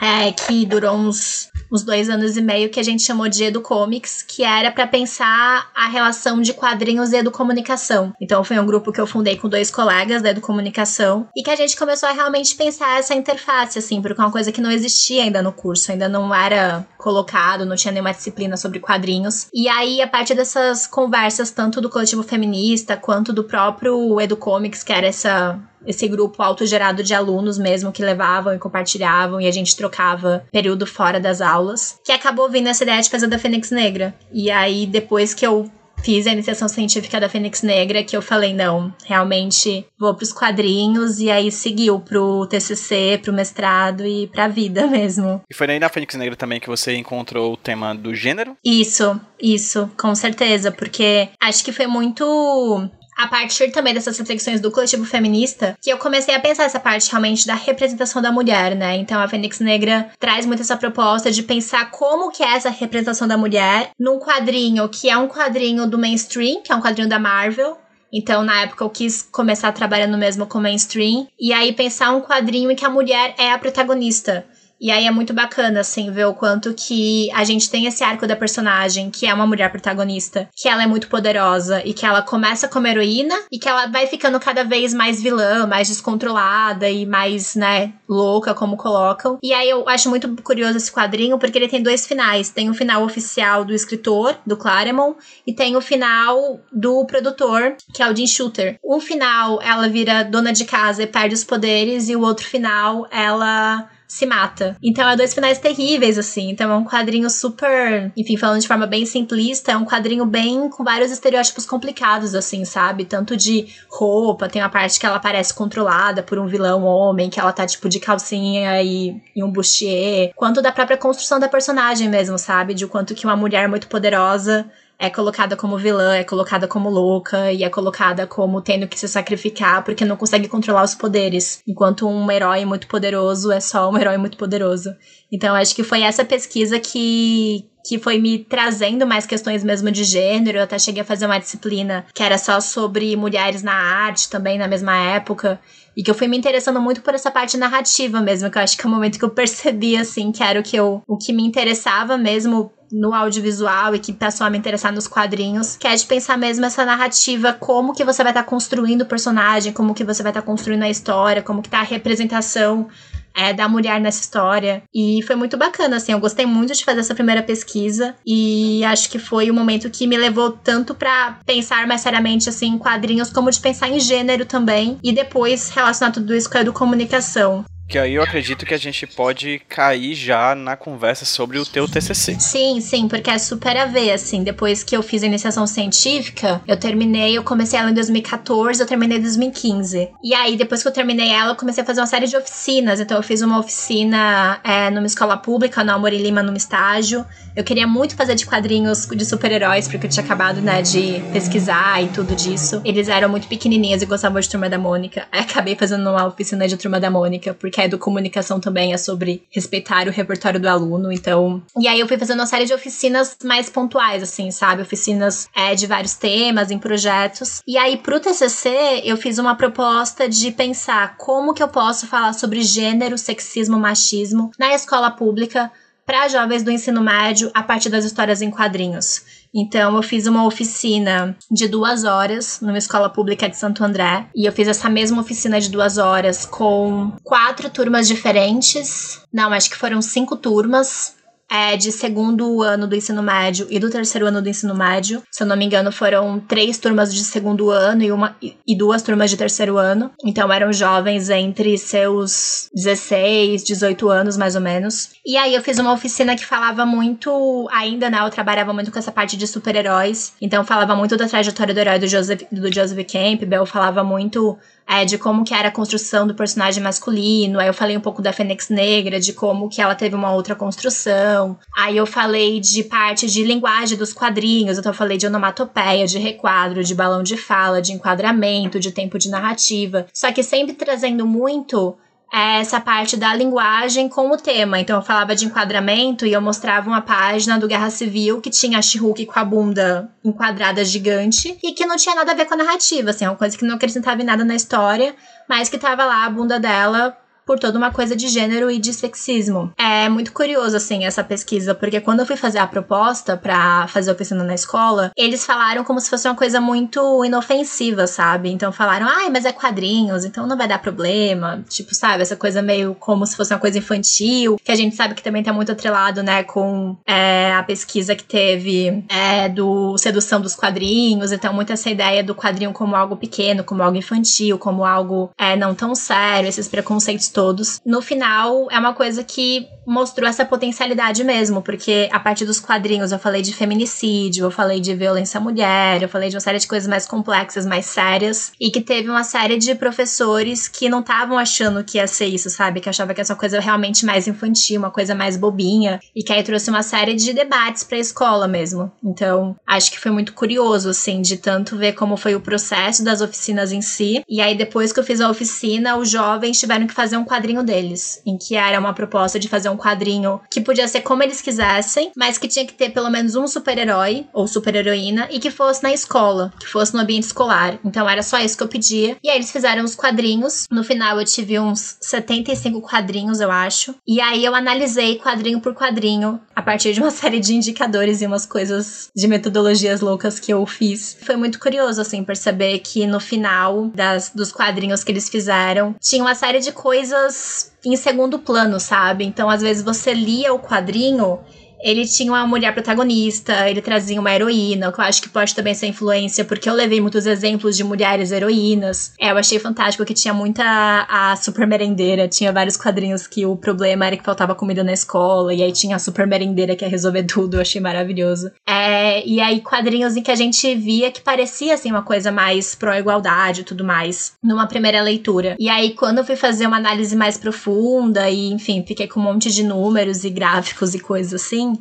D: é, que durou uns, uns dois anos e meio, que a gente chamou de Educomics, que era para pensar a relação de quadrinhos e educomunicação. Então foi um grupo que eu fundei com dois colegas da educomunicação e que a gente começou a realmente pensar essa interface, assim, porque é uma coisa que não existia ainda no curso, ainda não era colocado, não tinha nenhuma disciplina sobre quadrinhos. E aí, a partir dessas conversas, tanto do coletivo feminista quanto do próprio Educomics, que era essa esse grupo autogerado de alunos mesmo que levavam e compartilhavam e a gente trocava período fora das aulas, que acabou vindo essa ideia de fazer da Fênix Negra. E aí, depois que eu fiz a iniciação científica da Fênix Negra, que eu falei, não, realmente vou pros quadrinhos, e aí seguiu pro TCC, pro mestrado e pra vida mesmo.
C: E foi aí na Fênix Negra também que você encontrou o tema do gênero?
D: Isso, isso, com certeza, porque acho que foi muito a partir também dessas reflexões do coletivo feminista, que eu comecei a pensar essa parte realmente da representação da mulher, né? Então a Fênix Negra traz muito essa proposta de pensar como que é essa representação da mulher num quadrinho que é um quadrinho do mainstream, que é um quadrinho da Marvel, então, na época, eu quis começar trabalhando mesmo com mainstream. E aí, pensar um quadrinho em que a mulher é a protagonista. E aí é muito bacana, assim, ver o quanto que a gente tem esse arco da personagem, que é uma mulher protagonista, que ela é muito poderosa e que ela começa como heroína e que ela vai ficando cada vez mais vilã, mais descontrolada e mais, né, louca, como colocam. E aí eu acho muito curioso esse quadrinho porque ele tem dois finais. Tem o final oficial do escritor, do Claremont, e tem o final do produtor, que é o Jim Shooter. Um final, ela vira dona de casa e perde os poderes, e o outro final, ela se mata. Então é dois finais terríveis, assim. Então é um quadrinho super. Enfim, falando de forma bem simplista, é um quadrinho bem com vários estereótipos complicados, assim, sabe? Tanto de roupa, tem uma parte que ela parece controlada por um vilão homem, que ela tá tipo de calcinha e, e um bustier, quanto da própria construção da personagem mesmo, sabe? De o quanto que uma mulher muito poderosa é colocada como vilã, é colocada como louca e é colocada como tendo que se sacrificar porque não consegue controlar os poderes. Enquanto um herói muito poderoso é só um herói muito poderoso. Então acho que foi essa pesquisa que que foi me trazendo mais questões mesmo de gênero. Eu até cheguei a fazer uma disciplina que era só sobre mulheres na arte também na mesma época. E que eu fui me interessando muito por essa parte narrativa mesmo, que eu acho que é o momento que eu percebi, assim, que era o que, eu, o que me interessava mesmo no audiovisual e que passou a me interessar nos quadrinhos, que é de pensar mesmo essa narrativa, como que você vai estar tá construindo o personagem, como que você vai estar tá construindo a história, como que tá a representação é, da mulher nessa história. E foi muito bacana, assim. Eu gostei muito de fazer essa primeira pesquisa. E acho que foi o momento que me levou tanto para pensar mais seriamente, assim, em quadrinhos, como de pensar em gênero também. E depois relacionar tudo isso com a educomunicação.
C: Que aí eu acredito que a gente pode cair já na conversa sobre o teu TCC.
D: Sim, sim, porque é super a ver, assim. Depois que eu fiz a iniciação científica, eu terminei, eu comecei ela em 2014, eu terminei em 2015. E aí, depois que eu terminei ela, eu comecei a fazer uma série de oficinas. Então, eu fiz uma oficina é, numa escola pública, no Amor Lima, num estágio. Eu queria muito fazer de quadrinhos de super-heróis, porque eu tinha acabado, né, de pesquisar e tudo disso. Eles eram muito pequenininhos e gostavam de Turma da Mônica. Aí acabei fazendo uma oficina de Turma da Mônica, porque a educomunicação também é sobre respeitar o repertório do aluno, então... E aí eu fui fazendo uma série de oficinas mais pontuais, assim, sabe? Oficinas é, de vários temas, em projetos. E aí, pro TCC, eu fiz uma proposta de pensar como que eu posso falar sobre gênero, sexismo, machismo na escola pública para jovens do ensino médio a partir das histórias em quadrinhos. Então, eu fiz uma oficina de duas horas numa escola pública de Santo André. E eu fiz essa mesma oficina de duas horas com quatro turmas diferentes. Não, acho que foram cinco turmas é, de segundo ano do ensino médio e do terceiro ano do ensino médio. Se eu não me engano, foram três turmas de segundo ano e, uma, e duas turmas de terceiro ano. Então eram jovens entre seus 16, 18 anos, mais ou menos. E aí eu fiz uma oficina que falava muito, ainda, né? Eu trabalhava muito com essa parte de super-heróis. Então falava muito da trajetória do herói do Joseph, do Joseph Campbell, falava muito é, de como que era a construção do personagem masculino. Aí eu falei um pouco da Fênix Negra, de como que ela teve uma outra construção. Aí eu falei de parte de linguagem dos quadrinhos. Então eu falei de onomatopeia, de requadro, de balão de fala, de enquadramento, de tempo de narrativa. Só que sempre trazendo muito essa parte da linguagem com o tema. Então eu falava de enquadramento e eu mostrava uma página do Guerra Civil que tinha a she com a bunda enquadrada gigante e que não tinha nada a ver com a narrativa, assim, é uma coisa que não acrescentava em nada na história, mas que tava lá a bunda dela por toda uma coisa de gênero e de sexismo. É muito curioso, assim, essa pesquisa, porque quando eu fui fazer a proposta para fazer a oficina na escola, eles falaram como se fosse uma coisa muito inofensiva, sabe? Então falaram, ai, mas é quadrinhos, então não vai dar problema. Tipo, sabe, essa coisa meio como se fosse uma coisa infantil, que a gente sabe que também tá muito atrelado, né, com é, a pesquisa que teve é, do Sedução dos Quadrinhos, então muito essa ideia do quadrinho como algo pequeno, como algo infantil, como algo é, não tão sério, esses preconceitos todos. No final, é uma coisa que mostrou essa potencialidade mesmo, porque a partir dos quadrinhos eu falei de feminicídio, eu falei de violência à mulher, eu falei de uma série de coisas mais complexas, mais sérias, e que teve uma série de professores que não estavam achando que ia ser isso, sabe? Que achava que essa coisa realmente mais infantil, uma coisa mais bobinha, e que aí trouxe uma série de debates para a escola mesmo. Então, acho que foi muito curioso, assim, de tanto ver como foi o processo das oficinas em si, e aí depois que eu fiz a oficina, os jovens tiveram que fazer um quadrinho deles, em que era uma proposta de fazer um quadrinho que podia ser como eles quisessem, mas que tinha que ter pelo menos um super-herói ou super-heroína e que fosse na escola, que fosse no ambiente escolar. Então era só isso que eu pedia. E aí eles fizeram os quadrinhos. No final eu tive uns 75 quadrinhos, eu acho. E aí eu analisei quadrinho por quadrinho a partir de uma série de indicadores e umas coisas de metodologias loucas que eu fiz. Foi muito curioso assim perceber que no final das, dos quadrinhos que eles fizeram tinha uma série de coisas em segundo plano, sabe? Então, às vezes você lia o quadrinho ele tinha uma mulher protagonista, ele trazia uma heroína, que eu acho que pode também ser influência, porque eu levei muitos exemplos de mulheres heroínas. É, eu achei fantástico que tinha muita a super merendeira, tinha vários quadrinhos que o problema era que faltava comida na escola, e aí tinha a super merendeira que ia resolver tudo, eu achei maravilhoso. É, e aí quadrinhos em que a gente via que parecia assim uma coisa mais pró-igualdade e tudo mais, numa primeira leitura. E aí quando eu fui fazer uma análise mais profunda e, enfim, fiquei com um monte de números e gráficos e coisas assim,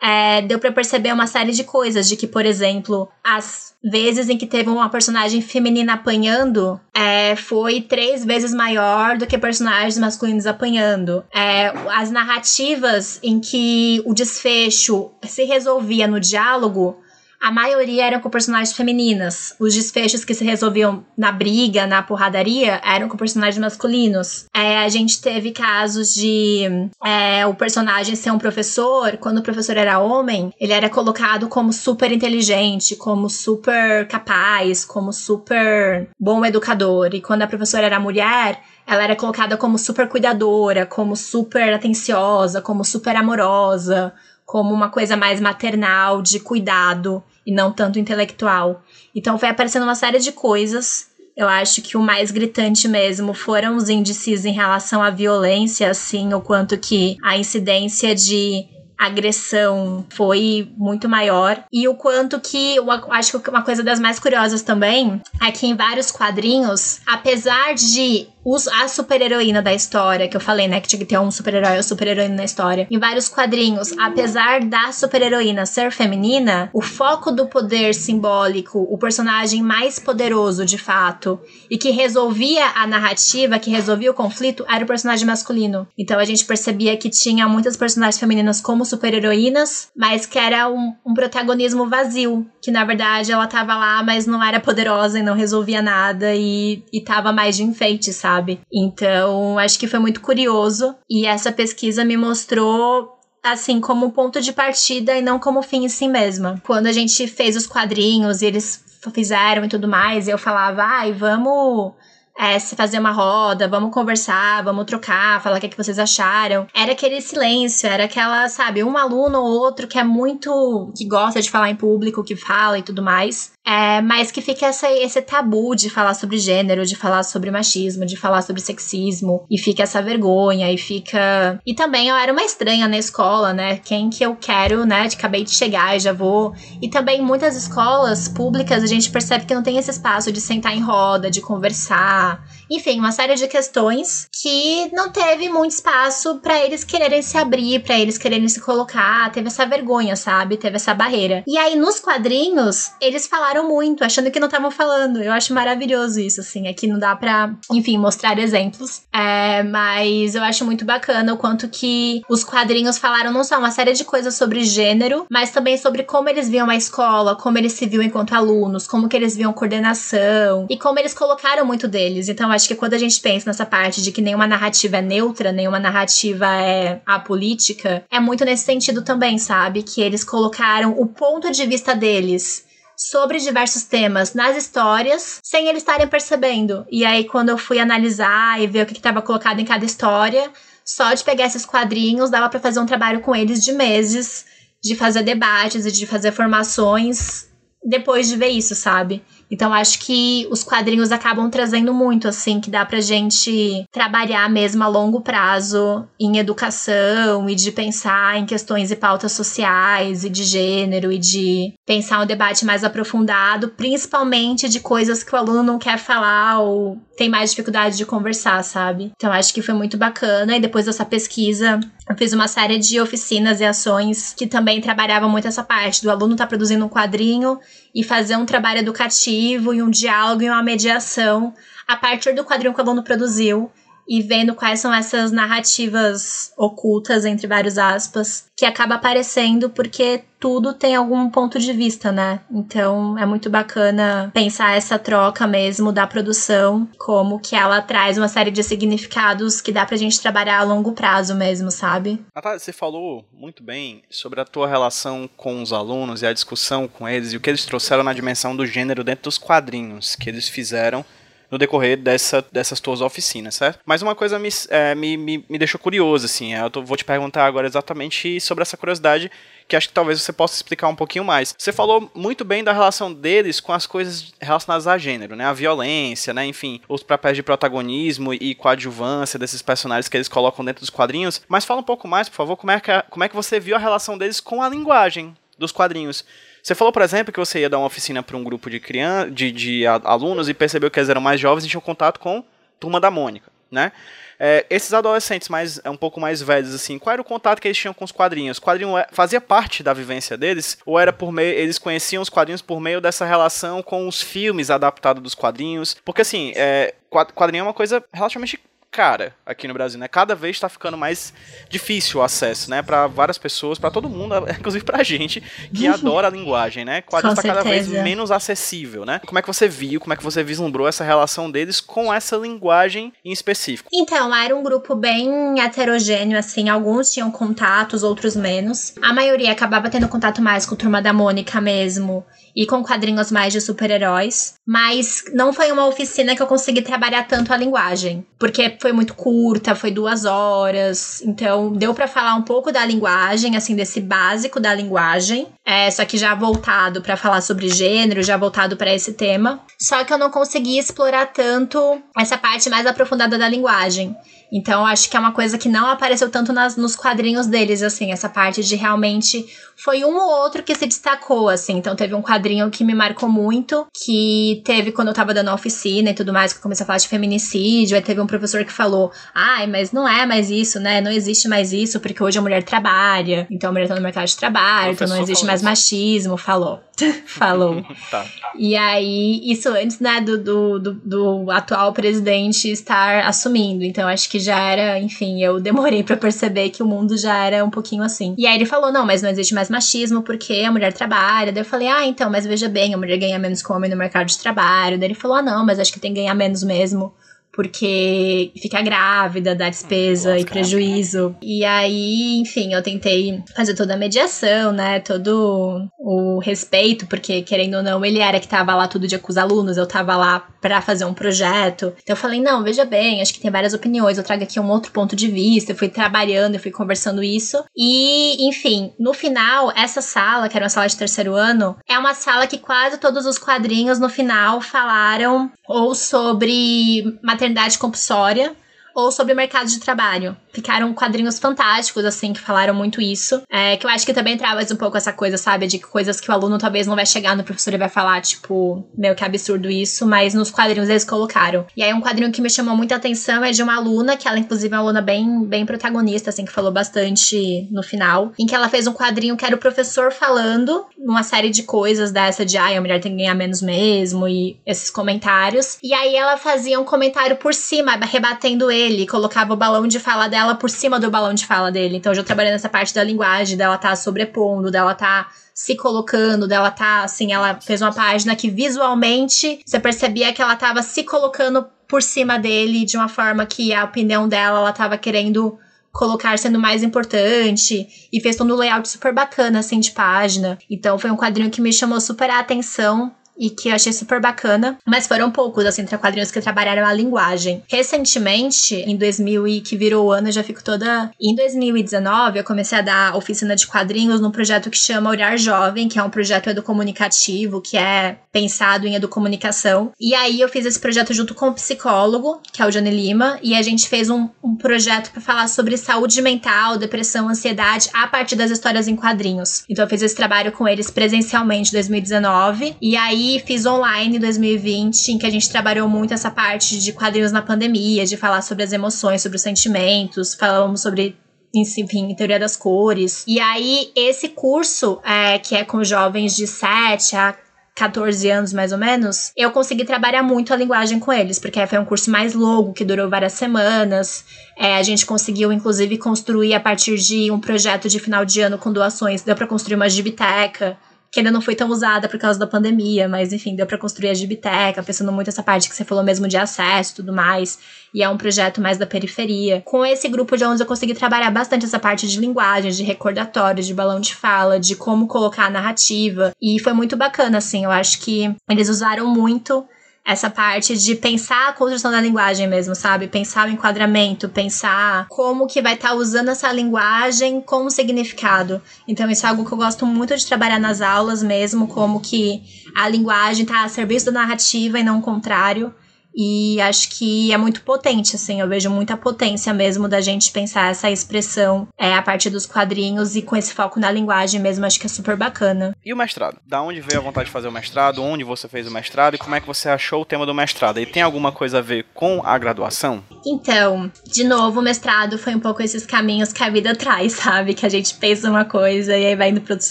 D: é, deu para perceber uma série de coisas, de que, por exemplo, as vezes em que teve uma personagem feminina apanhando é, foi três vezes maior do que personagens masculinos apanhando. É, as narrativas em que o desfecho se resolvia no diálogo a maioria eram com personagens femininas. Os desfechos que se resolviam na briga, na porradaria, eram com personagens masculinos. É, a gente teve casos de é, o personagem ser um professor, quando o professor era homem, ele era colocado como super inteligente, como super capaz, como super bom educador. E quando a professora era mulher, ela era colocada como super cuidadora, como super atenciosa, como super amorosa, como uma coisa mais maternal, de cuidado e não tanto intelectual. Então foi aparecendo uma série de coisas. Eu acho que o mais gritante mesmo foram os índices em relação à violência, assim, o quanto que a incidência de agressão foi muito maior e o quanto que eu acho que uma coisa das mais curiosas também é que em vários quadrinhos, apesar de os, a super-heroína da história, que eu falei, né, que tinha que ter um super-herói ou super-heroína na história, em vários quadrinhos, apesar da super-heroína ser feminina, o foco do poder simbólico, o personagem mais poderoso de fato, e que resolvia a narrativa, que resolvia o conflito, era o personagem masculino. Então a gente percebia que tinha muitas personagens femininas como super-heroínas, mas que era um, um protagonismo vazio, que na verdade ela tava lá, mas não era poderosa e não resolvia nada e, e tava mais de enfeite, sabe? Sabe? Então, acho que foi muito curioso e essa pesquisa me mostrou assim, como ponto de partida e não como fim em si mesma. Quando a gente fez os quadrinhos eles fizeram e tudo mais, eu falava, ai, vamos é, se fazer uma roda, vamos conversar, vamos trocar, falar o que, é que vocês acharam. Era aquele silêncio, era aquela, sabe, um aluno ou outro que é muito. que gosta de falar em público, que fala e tudo mais. É, mas que fica essa, esse tabu de falar sobre gênero, de falar sobre machismo, de falar sobre sexismo, e fica essa vergonha, e fica. E também eu era uma estranha na escola, né? Quem que eu quero, né? Acabei de chegar e já vou. E também muitas escolas públicas a gente percebe que não tem esse espaço de sentar em roda, de conversar pensar enfim, uma série de questões que não teve muito espaço para eles quererem se abrir, para eles quererem se colocar. Teve essa vergonha, sabe? Teve essa barreira. E aí nos quadrinhos, eles falaram muito, achando que não estavam falando. Eu acho maravilhoso isso, assim. Aqui não dá pra, enfim, mostrar exemplos. É, mas eu acho muito bacana o quanto que os quadrinhos falaram não só uma série de coisas sobre gênero, mas também sobre como eles viam a escola, como eles se viam enquanto alunos, como que eles viam coordenação e como eles colocaram muito deles. Então acho que quando a gente pensa nessa parte de que nenhuma narrativa é neutra, nenhuma narrativa é apolítica, é muito nesse sentido também, sabe? Que eles colocaram o ponto de vista deles sobre diversos temas nas histórias, sem eles estarem percebendo. E aí, quando eu fui analisar e ver o que estava colocado em cada história, só de pegar esses quadrinhos dava para fazer um trabalho com eles de meses, de fazer debates e de fazer formações depois de ver isso, sabe? Então acho que os quadrinhos acabam trazendo muito, assim, que dá pra gente trabalhar mesmo a longo prazo em educação e de pensar em questões e pautas sociais e de gênero e de pensar um debate mais aprofundado, principalmente de coisas que o aluno não quer falar ou tem mais dificuldade de conversar, sabe? Então acho que foi muito bacana e depois dessa pesquisa eu fiz uma série de oficinas e ações que também trabalhavam muito essa parte do aluno estar tá produzindo um quadrinho e fazer um trabalho educativo e um diálogo e uma mediação a partir do quadrinho que o aluno produziu e vendo quais são essas narrativas ocultas, entre vários aspas, que acaba aparecendo porque tudo tem algum ponto de vista, né? Então é muito bacana pensar essa troca mesmo da produção, como que ela traz uma série de significados que dá pra gente trabalhar a longo prazo mesmo, sabe?
C: Natália, você falou muito bem sobre a tua relação com os alunos e a discussão com eles e o que eles trouxeram na dimensão do gênero dentro dos quadrinhos que eles fizeram no decorrer dessa, dessas tuas oficinas, certo? Mas uma coisa me, é, me, me, me, deixou curioso, assim, eu tô, vou te perguntar agora exatamente sobre essa curiosidade que acho que talvez você possa explicar um pouquinho mais. Você falou muito bem da relação deles com as coisas relacionadas a gênero, né? A violência, né? Enfim, os papéis de protagonismo e coadjuvância desses personagens que eles colocam dentro dos quadrinhos. Mas fala um pouco mais, por favor, como é que, como é que você viu a relação deles com a linguagem dos quadrinhos. Você falou, por exemplo, que você ia dar uma oficina para um grupo de, criança, de, de alunos e percebeu que eles eram mais jovens e tinham contato com Turma da Mônica, né? É, esses adolescentes mais um pouco mais velhos assim, qual era o contato que eles tinham com os quadrinhos? O quadrinho é, fazia parte da vivência deles ou era por meio eles conheciam os quadrinhos por meio dessa relação com os filmes adaptados dos quadrinhos? Porque assim, é, quadrinho é uma coisa relativamente cara aqui no Brasil, né? Cada vez está ficando mais difícil o acesso, né? Para várias pessoas, para todo mundo, inclusive pra gente que adora a linguagem, né? Quadrinho está cada vez menos acessível, né? Como é que você viu, como é que você vislumbrou essa relação deles com essa linguagem em específico?
D: Então, era um grupo bem heterogêneo, assim. Alguns tinham contatos, outros menos. A maioria acabava tendo contato mais com a Turma da Mônica mesmo e com quadrinhos mais de super-heróis, mas não foi uma oficina que eu consegui trabalhar tanto a linguagem, porque foi muito curta, foi duas horas, então deu para falar um pouco da linguagem, assim, desse básico da linguagem, é, só que já voltado para falar sobre gênero, já voltado para esse tema. Só que eu não consegui explorar tanto essa parte mais aprofundada da linguagem. Então, acho que é uma coisa que não apareceu tanto nas, nos quadrinhos deles, assim, essa parte de realmente. Foi um ou outro que se destacou, assim. Então, teve um quadrinho que me marcou muito, que teve quando eu tava dando oficina e tudo mais, que eu comecei a falar de feminicídio. Aí teve um professor que falou: ai, mas não é mais isso, né? Não existe mais isso, porque hoje a mulher trabalha, então a mulher tá no mercado de trabalho, então não existe mais machismo. Falou. falou. tá. E aí, isso antes, né, do, do, do, do atual presidente estar assumindo. Então, acho que que já era, enfim, eu demorei para perceber que o mundo já era um pouquinho assim. E aí ele falou: não, mas não existe mais machismo porque a mulher trabalha. Daí eu falei: ah, então, mas veja bem, a mulher ganha menos que o homem no mercado de trabalho. Daí ele falou: ah, não, mas acho que tem que ganhar menos mesmo porque fica grávida, dá despesa Nossa, e prejuízo. Cara. E aí, enfim, eu tentei fazer toda a mediação, né? Todo o respeito, porque querendo ou não, ele era que tava lá todo dia com os alunos, eu tava lá para fazer um projeto. Então eu falei: não, veja bem, acho que tem várias opiniões, eu trago aqui um outro ponto de vista. Eu fui trabalhando, eu fui conversando isso. E, enfim, no final, essa sala, que era uma sala de terceiro ano, é uma sala que quase todos os quadrinhos no final falaram ou sobre maternidade compulsória ou sobre o mercado de trabalho. Ficaram quadrinhos fantásticos, assim, que falaram muito isso. É, que eu acho que também traz um pouco essa coisa, sabe? De coisas que o aluno talvez não vai chegar no professor e vai falar, tipo, meu, que absurdo isso, mas nos quadrinhos eles colocaram. E aí um quadrinho que me chamou muita atenção é de uma aluna, que ela inclusive é uma aluna bem, bem protagonista, assim, que falou bastante no final, em que ela fez um quadrinho que era o professor falando uma série de coisas dessa de, ai, a mulher tem que ganhar menos mesmo, e esses comentários. E aí ela fazia um comentário por cima, rebatendo ele ele, colocava o balão de fala dela por cima do balão de fala dele. Então eu já trabalhei nessa parte da linguagem, dela tá sobrepondo, dela tá se colocando, dela tá assim, ela fez uma página que visualmente você percebia que ela tava se colocando por cima dele de uma forma que a opinião dela ela tava querendo colocar sendo mais importante e fez todo um layout super bacana assim de página. Então foi um quadrinho que me chamou super a atenção e que eu achei super bacana, mas foram poucos, assim, entre quadrinhos que trabalharam a linguagem. Recentemente, em 2000 e que virou o ano, eu já fico toda... Em 2019, eu comecei a dar oficina de quadrinhos num projeto que chama Olhar Jovem, que é um projeto educomunicativo, que é pensado em educomunicação. E aí eu fiz esse projeto junto com um psicólogo, que é o Johnny Lima, e a gente fez um, um projeto para falar sobre saúde mental, depressão, ansiedade, a partir das histórias em quadrinhos. Então eu fiz esse trabalho com eles presencialmente em 2019, e aí fiz online em 2020, em que a gente trabalhou muito essa parte de quadrinhos na pandemia, de falar sobre as emoções, sobre os sentimentos, falamos sobre enfim, teoria das cores. E aí, esse curso, é, que é com jovens de 7 a 14 anos mais ou menos, eu consegui trabalhar muito a linguagem com eles, porque foi um curso mais longo, que durou várias semanas. É, a gente conseguiu, inclusive, construir a partir de um projeto de final de ano com doações. Deu para construir uma gibiteca que ainda não foi tão usada por causa da pandemia, mas enfim, deu para construir a Gibiteca, pensando muito essa parte que você falou mesmo de acesso e tudo mais, e é um projeto mais da periferia. Com esse grupo de alunos eu consegui trabalhar bastante essa parte de linguagem, de recordatórios, de balão de fala, de como colocar a narrativa, e foi muito bacana, assim, eu acho que eles usaram muito essa parte de pensar a construção da linguagem mesmo, sabe? Pensar o enquadramento, pensar como que vai estar tá usando essa linguagem com significado. Então isso é algo que eu gosto muito de trabalhar nas aulas mesmo, como que a linguagem está a serviço da narrativa e não o contrário. E acho que é muito potente, assim, eu vejo muita potência mesmo da gente pensar essa expressão é, a partir dos quadrinhos e com esse foco na linguagem mesmo, acho que é super bacana.
C: E o mestrado? Da onde veio a vontade de fazer o mestrado? Onde você fez o mestrado? E como é que você achou o tema do mestrado? E tem alguma coisa a ver com a graduação?
D: Então, de novo, o mestrado foi um pouco esses caminhos que a vida traz, sabe? Que a gente pensa uma coisa e aí vai indo para outros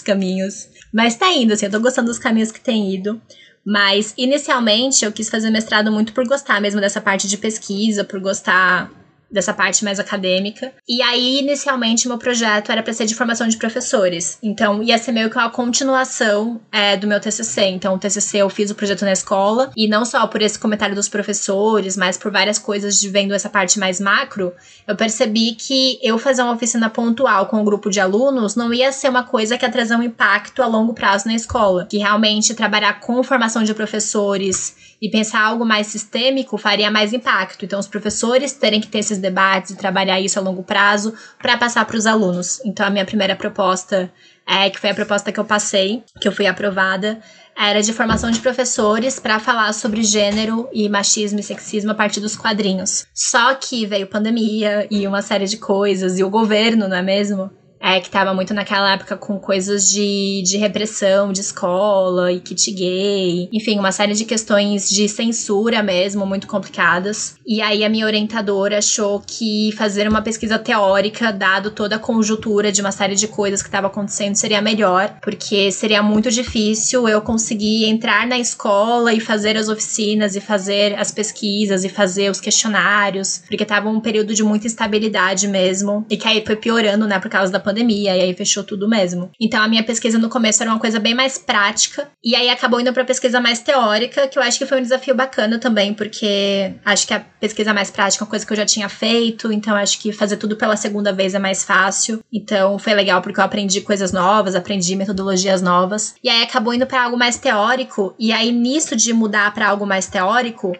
D: caminhos. Mas tá indo, assim, eu tô gostando dos caminhos que tem ido. Mas, inicialmente, eu quis fazer mestrado muito por gostar mesmo dessa parte de pesquisa, por gostar dessa parte mais acadêmica. E aí, inicialmente, meu projeto era para ser de formação de professores. Então, ia ser meio que uma continuação é, do meu TCC. Então, o TCC eu fiz o projeto na escola, e não só por esse comentário dos professores, mas por várias coisas de vendo essa parte mais macro, eu percebi que eu fazer uma oficina pontual com um grupo de alunos não ia ser uma coisa que ia trazer um impacto a longo prazo na escola. Que realmente trabalhar com formação de professores e pensar algo mais sistêmico faria mais impacto. Então, os professores terem que ter esses debates e trabalhar isso a longo prazo para passar para os alunos. Então, a minha primeira proposta, é, que foi a proposta que eu passei, que eu fui aprovada, era de formação de professores para falar sobre gênero e machismo e sexismo a partir dos quadrinhos. Só que veio pandemia e uma série de coisas, e o governo, não é mesmo? É, que tava muito naquela época com coisas de, de repressão de escola e kit gay, enfim, uma série de questões de censura mesmo, muito complicadas. E aí a minha orientadora achou que fazer uma pesquisa teórica, dado toda a conjuntura de uma série de coisas que estava acontecendo, seria melhor, porque seria muito difícil eu conseguir entrar na escola e fazer as oficinas e fazer as pesquisas e fazer os questionários, porque tava um período de muita instabilidade mesmo, e que aí foi piorando, né, por causa da pandemia e aí fechou tudo mesmo. Então a minha pesquisa no começo era uma coisa bem mais prática, e aí acabou indo pra pesquisa mais teórica, que eu acho que foi um desafio bacana também, porque acho que a pesquisa mais prática é uma coisa que eu já tinha feito, então acho que fazer tudo pela segunda vez é mais fácil. Então foi legal porque eu aprendi coisas novas, aprendi metodologias novas, e aí acabou indo para algo mais teórico, e aí nisso de mudar para algo mais teórico,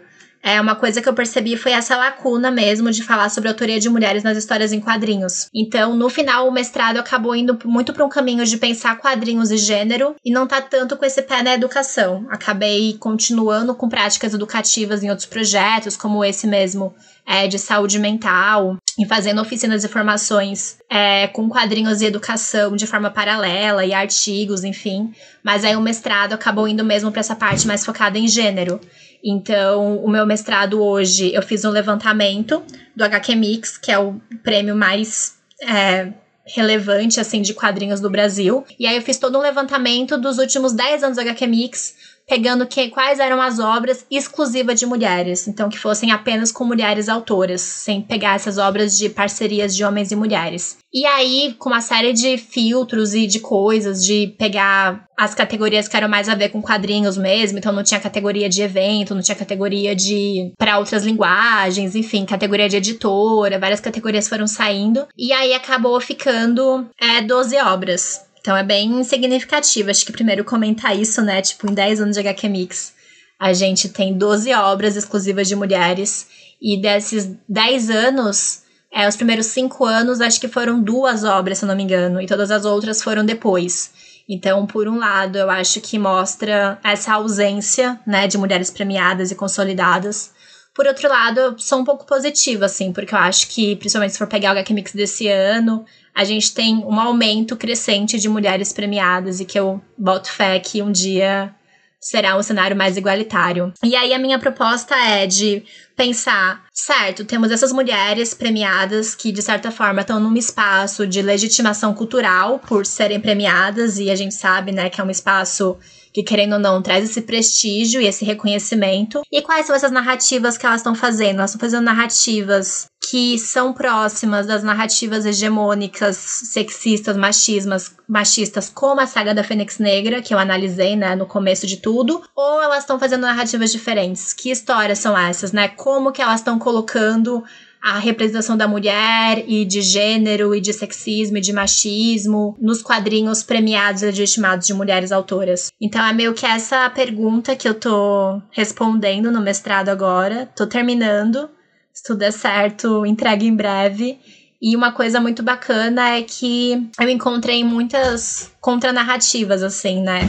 D: é uma coisa que eu percebi foi essa lacuna mesmo de falar sobre a autoria de mulheres nas histórias em quadrinhos. Então, no final, o mestrado acabou indo muito para um caminho de pensar quadrinhos e gênero e não tá tanto com esse pé na educação. Acabei continuando com práticas educativas em outros projetos, como esse mesmo é, de saúde mental, e fazendo oficinas e formações é, com quadrinhos e educação de forma paralela e artigos, enfim. Mas aí o mestrado acabou indo mesmo para essa parte mais focada em gênero. Então, o meu mestrado hoje, eu fiz um levantamento do HQ Mix, que é o prêmio mais é, relevante, assim, de quadrinhos do Brasil. E aí eu fiz todo um levantamento dos últimos 10 anos do HQ Mix, pegando que, quais eram as obras exclusivas de mulheres, então que fossem apenas com mulheres autoras, sem pegar essas obras de parcerias de homens e mulheres. E aí, com uma série de filtros e de coisas, de pegar as categorias que eram mais a ver com quadrinhos mesmo, então não tinha categoria de evento, não tinha categoria de para outras linguagens, enfim, categoria de editora, várias categorias foram saindo e aí acabou ficando é, 12 obras. Então é bem significativo. Acho que primeiro comentar isso, né? Tipo, em 10 anos de HQ Mix, a gente tem 12 obras exclusivas de mulheres. E desses 10 anos, é, os primeiros 5 anos, acho que foram duas obras, se eu não me engano. E todas as outras foram depois. Então, por um lado, eu acho que mostra essa ausência, né, de mulheres premiadas e consolidadas. Por outro lado, eu sou um pouco positiva, assim, porque eu acho que, principalmente se for pegar o HQ Mix desse ano, a gente tem um aumento crescente de mulheres premiadas e que eu boto fé que um dia será um cenário mais igualitário. E aí a minha proposta é de pensar, certo, temos essas mulheres premiadas que de certa forma estão num espaço de legitimação cultural por serem premiadas e a gente sabe, né, que é um espaço que querendo ou não traz esse prestígio e esse reconhecimento. E quais são essas narrativas que elas estão fazendo? Elas estão fazendo narrativas que são próximas das narrativas hegemônicas, sexistas, machismas, machistas, como a saga da Fênix Negra, que eu analisei, né, no começo de tudo, ou elas estão fazendo narrativas diferentes? Que histórias são essas, né? Como que elas estão colocando a representação da mulher e de gênero e de sexismo e de machismo nos quadrinhos premiados e legitimados de mulheres autoras. Então é meio que essa pergunta que eu tô respondendo no mestrado agora, tô terminando. Se tudo der certo, entregue em breve. E uma coisa muito bacana é que eu encontrei muitas contranarrativas, assim, né?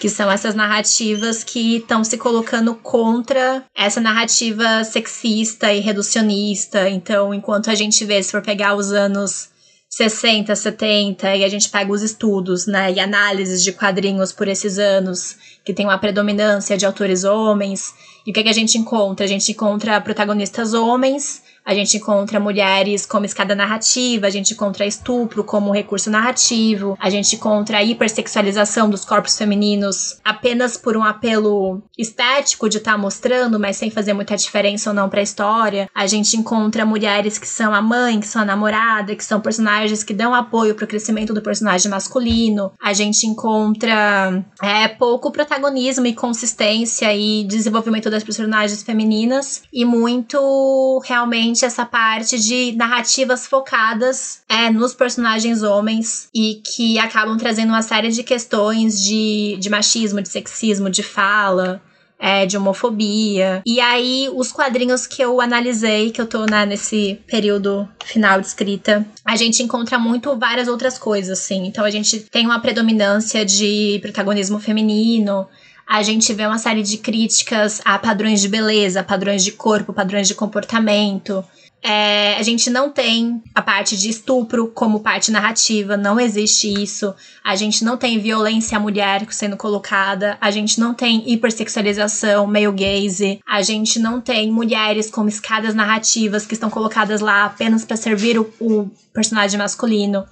D: Que são essas narrativas que estão se colocando contra essa narrativa sexista e reducionista. Então, enquanto a gente vê, se for pegar os anos 60, 70, e a gente pega os estudos, né, e análises de quadrinhos por esses anos, que tem uma predominância de autores homens, e o que, é que a gente encontra? A gente encontra protagonistas homens a gente encontra mulheres como escada narrativa, a gente encontra estupro como recurso narrativo, a gente encontra a hipersexualização dos corpos femininos apenas por um apelo estético de estar tá mostrando, mas sem fazer muita diferença ou não para a história. A gente encontra mulheres que são a mãe, que são a namorada, que são personagens que dão apoio para o crescimento do personagem masculino. A gente encontra é, pouco protagonismo e consistência e desenvolvimento das personagens femininas e muito realmente essa parte de narrativas focadas é, nos personagens homens e que acabam trazendo uma série de questões de, de machismo, de sexismo, de fala. É, de homofobia. E aí, os quadrinhos que eu analisei, que eu tô né, nesse período final de escrita, a gente encontra muito várias outras coisas, assim. Então, a gente tem uma predominância de protagonismo feminino, a gente vê uma série de críticas a padrões de beleza, padrões de corpo, padrões de comportamento. É, a gente não tem a parte de estupro como parte narrativa, não existe isso. A gente não tem violência à mulher sendo colocada, a gente não tem hipersexualização, male gaze, a gente não tem mulheres como escadas narrativas que estão colocadas lá apenas para servir o, o personagem masculino.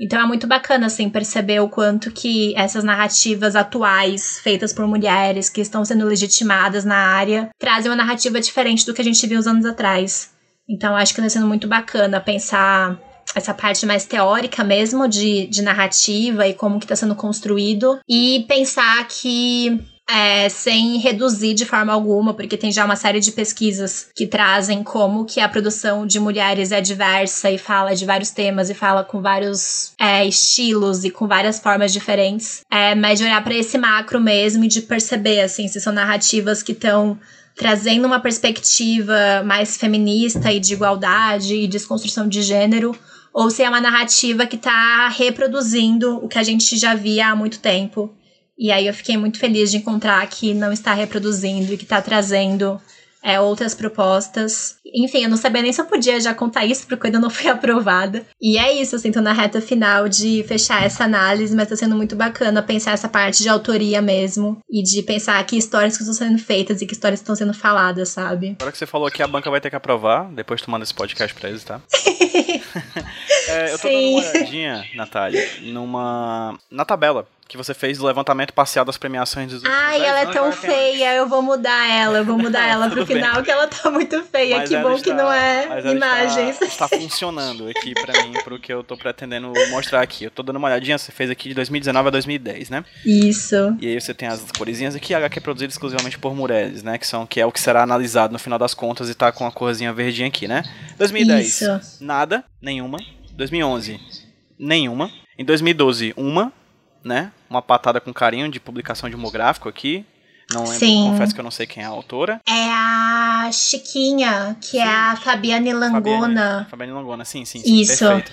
D: Então é muito bacana, assim, perceber o quanto que essas narrativas atuais, feitas por mulheres, que estão sendo legitimadas na área, trazem uma narrativa diferente do que a gente viu uns anos atrás. Então acho que está sendo muito bacana pensar essa parte mais teórica mesmo de, de narrativa e como que está sendo construído e pensar que é, sem reduzir de forma alguma, porque tem já uma série de pesquisas que trazem como que a produção de mulheres é diversa e fala de vários temas e fala com vários é, estilos e com várias formas diferentes. É, mas de olhar para esse macro mesmo e de perceber assim se são narrativas que estão trazendo uma perspectiva mais feminista e de igualdade e desconstrução de gênero, ou se é uma narrativa que está reproduzindo o que a gente já via há muito tempo e aí eu fiquei muito feliz de encontrar que não está reproduzindo e que está trazendo é, outras propostas. Enfim, eu não sabia nem se eu podia já contar isso, porque ainda não fui aprovada. E é isso, assim, tô na reta final de fechar essa análise, mas tá sendo muito bacana pensar essa parte de autoria mesmo. E de pensar que histórias que estão sendo feitas e que histórias estão sendo faladas, sabe?
C: Agora que você falou que a banca vai ter que aprovar, depois tu manda esse podcast pra eles, tá? é, eu tô Sim. dando uma olhadinha, Natália, numa. na tabela que você fez do levantamento parcial das premiações dos últimos
D: Ai, ela é tão feia, eu vou mudar ela, eu vou mudar ela pro final, bem. que ela tá muito feia. Mas que bom está, que não é imagens.
C: Está, está, funcionando aqui pra mim, pro que eu tô pretendendo mostrar aqui. Eu tô dando uma olhadinha, você fez aqui de 2019 a 2010, né?
D: Isso.
C: E aí você tem as coresinhas aqui, HQ é produzido exclusivamente por mulheres, né? Que, são, que é o que será analisado no final das contas e tá com a corzinha verdinha aqui, né? 2010, Isso. nada, nenhuma. 2011, nenhuma. Em 2012, uma, né? Uma patada com carinho de publicação de homográfico aqui. Não lembro, Sim. confesso que eu não sei quem é a autora.
D: É a Chiquinha, que sim. é a Fabiane Langona.
C: Fabiane, Fabiane Langona, sim, sim, sim
D: Isso.
C: perfeito.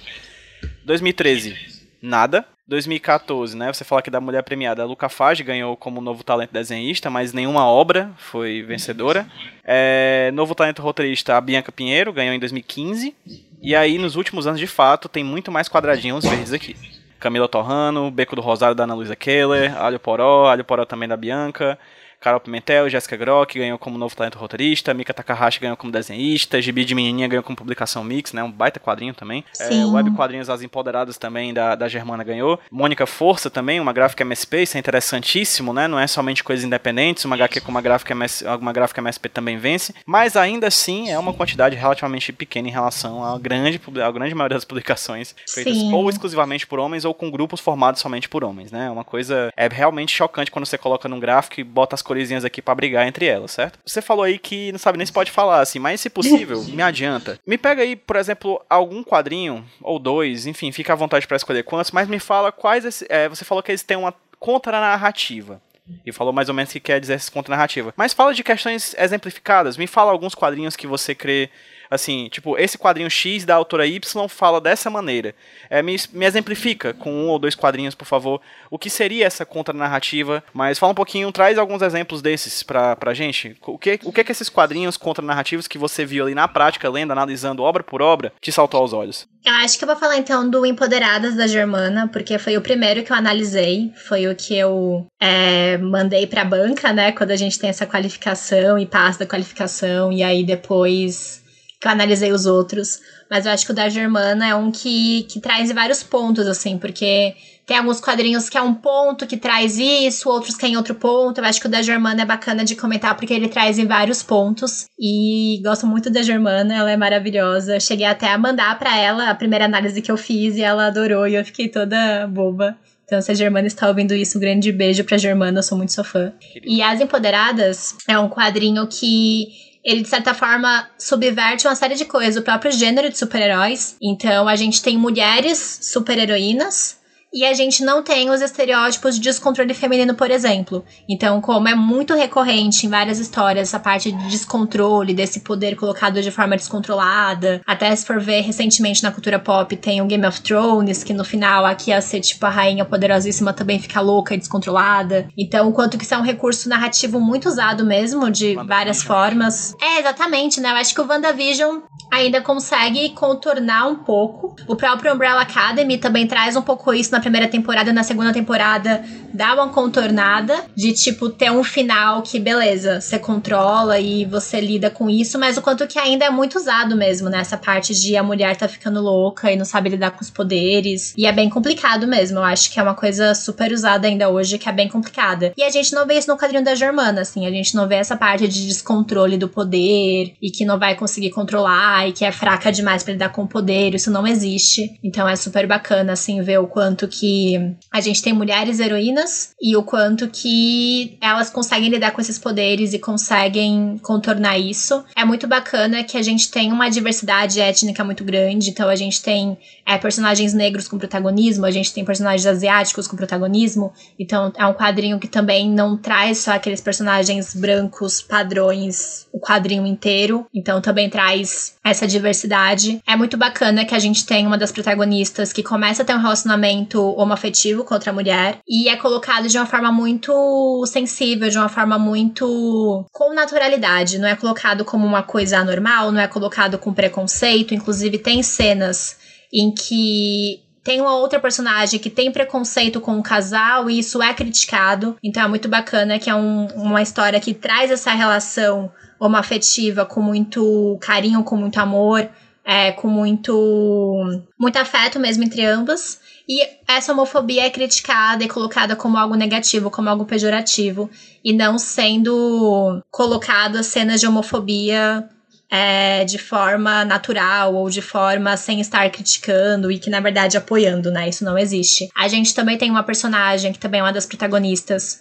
C: 2013, nada. 2014, né? Você fala que da mulher premiada, a Luca Fage ganhou como novo talento desenhista, mas nenhuma obra foi vencedora. É, novo talento roteirista, a Bianca Pinheiro, ganhou em 2015. E aí, nos últimos anos, de fato, tem muito mais quadradinhos verdes aqui. Camila Torrano, Beco do Rosário da Ana Luisa Keller, Alho Poró, Alho Poró também da Bianca, Carol Pimentel, Jéssica Grock ganhou como novo talento roteirista, Mika Takahashi ganhou como desenhista, Gibi de Menininha ganhou como publicação mix, né, um baita quadrinho também. É, Web Quadrinhos As Empoderadas também da, da Germana ganhou. Mônica Força também, uma gráfica MSP, isso é interessantíssimo, né, não é somente coisas independentes, uma HQ com uma gráfica, MS, uma gráfica MSP também vence, mas ainda assim é uma quantidade relativamente pequena em relação à grande, à grande maioria das publicações feitas Sim. ou exclusivamente por homens ou com grupos formados somente por homens, né, uma coisa é realmente chocante quando você coloca num gráfico e bota as coresinhas aqui para brigar entre elas, certo? Você falou aí que não sabe nem se pode falar assim, mas se possível, me adianta. Me pega aí, por exemplo, algum quadrinho ou dois, enfim, fica à vontade para escolher quantos, mas me fala quais. É, você falou que eles têm uma contranarrativa. E falou mais ou menos o que quer dizer essa contranarrativa. Mas fala de questões exemplificadas. Me fala alguns quadrinhos que você crê Assim, tipo, esse quadrinho X da autora Y fala dessa maneira. É, me, me exemplifica com um ou dois quadrinhos, por favor, o que seria essa contranarrativa. Mas fala um pouquinho, traz alguns exemplos desses pra, pra gente. O que, o que que esses quadrinhos contranarrativos que você viu ali na prática, lendo, analisando obra por obra, te saltou aos olhos?
D: Eu acho que eu vou falar então do Empoderadas da Germana, porque foi o primeiro que eu analisei, foi o que eu é, mandei pra banca, né? Quando a gente tem essa qualificação e passa da qualificação, e aí depois que eu analisei os outros. Mas eu acho que o da Germana é um que, que traz vários pontos, assim, porque tem alguns quadrinhos que é um ponto que traz isso, outros que é em outro ponto. Eu acho que o da Germana é bacana de comentar porque ele traz em vários pontos. E gosto muito da Germana, ela é maravilhosa. Cheguei até a mandar para ela a primeira análise que eu fiz e ela adorou e eu fiquei toda boba. Então, se a Germana está ouvindo isso, um grande beijo pra Germana, eu sou muito sua fã. E As Empoderadas é um quadrinho que ele de certa forma subverte uma série de coisas, o próprio gênero de super-heróis. Então a gente tem mulheres super-heroínas e a gente não tem os estereótipos de descontrole feminino, por exemplo. Então, como é muito recorrente em várias histórias essa parte de descontrole, desse poder colocado de forma descontrolada, até se for ver recentemente na cultura pop tem o Game of Thrones, que no final aqui ia ser tipo a rainha poderosíssima também fica louca e descontrolada. Então, o quanto que isso é um recurso narrativo muito usado mesmo, de várias formas. É, exatamente, né? Eu acho que o WandaVision ainda consegue contornar um pouco. O próprio Umbrella Academy também traz um pouco isso na primeira temporada, na segunda temporada dá uma contornada de tipo ter um final que beleza, você controla e você lida com isso, mas o quanto que ainda é muito usado mesmo nessa parte de a mulher tá ficando louca e não sabe lidar com os poderes. E é bem complicado mesmo. Eu acho que é uma coisa super usada ainda hoje que é bem complicada. E a gente não vê isso no quadrinho da Germana, assim, a gente não vê essa parte de descontrole do poder e que não vai conseguir controlar e que é fraca demais para lidar com o poder, isso não existe. Então é super bacana assim ver o quanto que a gente tem mulheres heroínas e o quanto que elas conseguem lidar com esses poderes e conseguem contornar isso. É muito bacana que a gente tem uma diversidade étnica muito grande, então a gente tem é, personagens negros com protagonismo, a gente tem personagens asiáticos com protagonismo, então é um quadrinho que também não traz só aqueles personagens brancos padrões o quadrinho inteiro, então também traz essa diversidade. É muito bacana que a gente tem uma das protagonistas que começa a ter um relacionamento homoafetivo com outra mulher. E é colocado de uma forma muito sensível, de uma forma muito com naturalidade, não é colocado como uma coisa anormal, não é colocado com preconceito, inclusive tem cenas em que tem uma outra personagem que tem preconceito com o casal e isso é criticado. Então é muito bacana que é um, uma história que traz essa relação homoafetiva com muito carinho, com muito amor é, com muito, muito afeto mesmo entre ambas. E essa homofobia é criticada e colocada como algo negativo, como algo pejorativo, e não sendo colocado cenas de homofobia é, de forma natural ou de forma sem estar criticando e que na verdade apoiando, né? Isso não existe. A gente também tem uma personagem que também é uma das protagonistas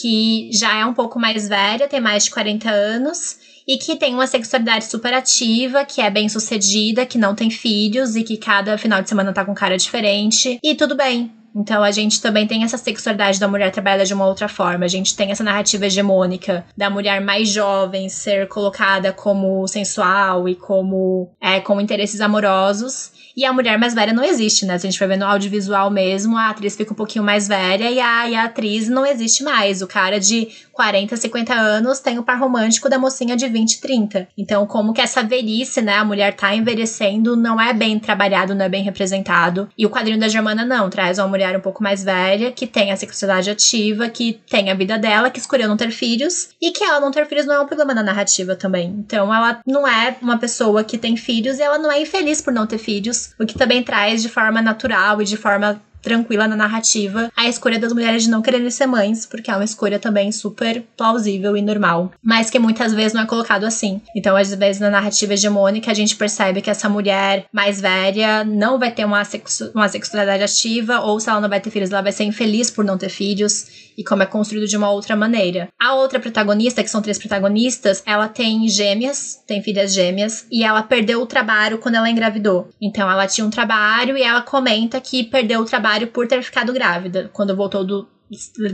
D: que já é um pouco mais velha, tem mais de 40 anos e que tem uma sexualidade super ativa, que é bem sucedida, que não tem filhos e que cada final de semana tá com cara diferente. E tudo bem, então a gente também tem essa sexualidade da mulher trabalhada de uma outra forma. A gente tem essa narrativa hegemônica da mulher mais jovem ser colocada como sensual e como é, com interesses amorosos. E a mulher mais velha não existe, né? Se a gente vai ver no audiovisual mesmo, a atriz fica um pouquinho mais velha e a, e a atriz não existe mais. O cara de 40, 50 anos tem o par romântico da mocinha de 20, 30. Então, como que essa velhice, né? A mulher tá envelhecendo, não é bem trabalhado, não é bem representado. E o quadrinho da Germana não, traz uma mulher um pouco mais velha, que tem a sexualidade ativa, que tem a vida dela, que escolheu não ter filhos, e que ela não ter filhos não é um problema na narrativa também. Então, ela não é uma pessoa que tem filhos e ela não é infeliz por não ter filhos o que também traz de forma natural e de forma tranquila na narrativa a escolha das mulheres de não quererem ser mães, porque é uma escolha também super plausível e normal, mas que muitas vezes não é colocado assim. Então, às vezes, na narrativa hegemônica, a gente percebe que essa mulher mais velha não vai ter uma, sexu uma sexualidade ativa, ou se ela não vai ter filhos, ela vai ser infeliz por não ter filhos e como é construído de uma outra maneira. A outra protagonista, que são três protagonistas, ela tem gêmeas, tem filhas gêmeas, e ela perdeu o trabalho quando ela engravidou. Então ela tinha um trabalho e ela comenta que perdeu o trabalho por ter ficado grávida. Quando voltou do,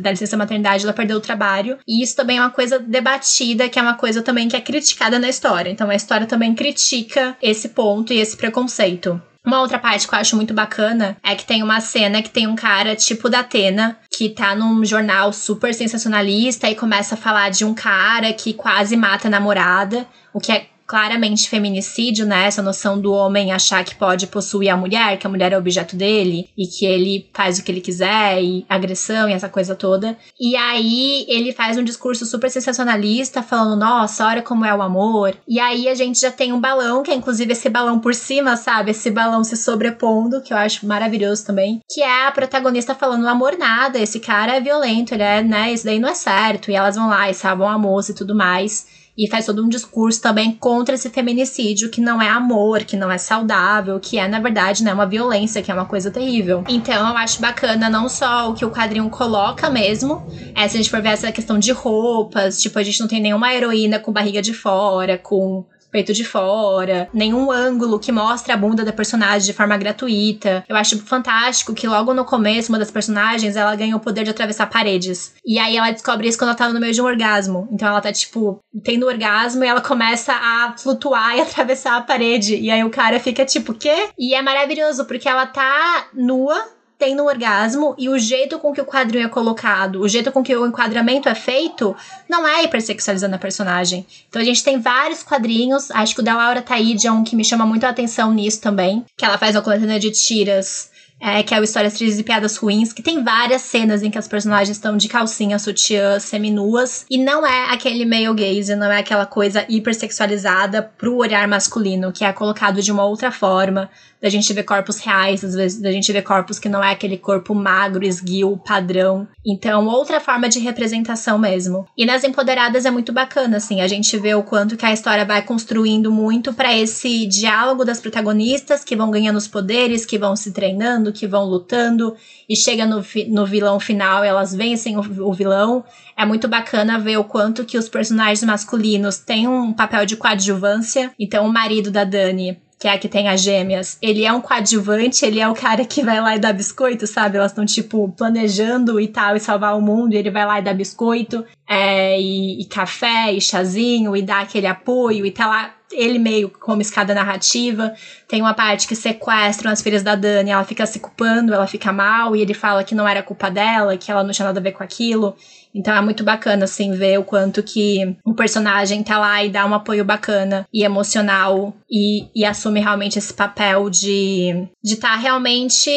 D: da licença maternidade, ela perdeu o trabalho. E isso também é uma coisa debatida, que é uma coisa também que é criticada na história. Então a história também critica esse ponto e esse preconceito. Uma outra parte que eu acho muito bacana é que tem uma cena que tem um cara tipo da Atena, que tá num jornal super sensacionalista e começa a falar de um cara que quase mata a namorada, o que é claramente feminicídio, né? Essa noção do homem achar que pode possuir a mulher, que a mulher é objeto dele e que ele faz o que ele quiser e agressão e essa coisa toda. E aí ele faz um discurso super sensacionalista falando, nossa, olha como é o amor. E aí a gente já tem um balão, que é inclusive esse balão por cima, sabe? Esse balão se sobrepondo, que eu acho maravilhoso também, que é a protagonista falando amor nada, esse cara é violento, ele é, né, isso daí não é certo. E elas vão lá e salvam a moça e tudo mais e faz todo um discurso também contra esse feminicídio que não é amor, que não é saudável, que é na verdade né, uma violência, que é uma coisa terrível. Então eu acho bacana não só o que o quadrinho coloca mesmo, é se a gente for ver essa questão de roupas, tipo, a gente não tem nenhuma heroína com barriga de fora, com peito de fora, nenhum ângulo que mostre a bunda da personagem de forma gratuita. Eu acho fantástico que logo no começo, uma das personagens, ela ganha o poder de atravessar paredes. E aí ela descobre isso quando ela tá no meio de um orgasmo. Então ela tá, tipo, tendo orgasmo e ela começa a flutuar e atravessar a parede. E aí o cara fica tipo, quê? E é maravilhoso, porque ela tá nua, tendo um orgasmo e o jeito com que o quadrinho é colocado, o jeito com que o enquadramento é feito, não é hipersexualizando a personagem. Então a gente tem vários quadrinhos, acho que o da Laura Taide é um que me chama muito a atenção nisso também, que ela faz uma coletânea de tiras é, que é o Histórias Tristes e Piadas Ruins, que tem várias cenas em que as personagens estão de calcinha, sutiã, seminuas, e não é aquele male gaze, não é aquela coisa hipersexualizada pro olhar masculino, que é colocado de uma outra forma, da gente ver corpos reais, às vezes da gente ver corpos que não é aquele corpo magro, esguio, padrão. Então, outra forma de representação mesmo. E nas Empoderadas é muito bacana, assim, a gente vê o quanto que a história vai construindo muito para esse diálogo das protagonistas que vão ganhando os poderes, que vão se treinando, que vão lutando, e chega no, no vilão final, elas vencem o, o vilão. É muito bacana ver o quanto que os personagens masculinos têm um papel de coadjuvância. Então, o marido da Dani que é a que tem as gêmeas, ele é um coadjuvante, ele é o cara que vai lá e dá biscoito, sabe? Elas estão, tipo, planejando e tal, e salvar o mundo, e ele vai lá e dá biscoito, é, e, e café, e chazinho, e dá aquele apoio, e tá lá ele meio como escada narrativa. Tem uma parte que sequestram as filhas da Dani, ela fica se culpando, ela fica mal, e ele fala que não era culpa dela, que ela não tinha nada a ver com aquilo. Então é muito bacana, assim, ver o quanto que o personagem tá lá e dá um apoio bacana e emocional e, e assume realmente esse papel de de estar tá realmente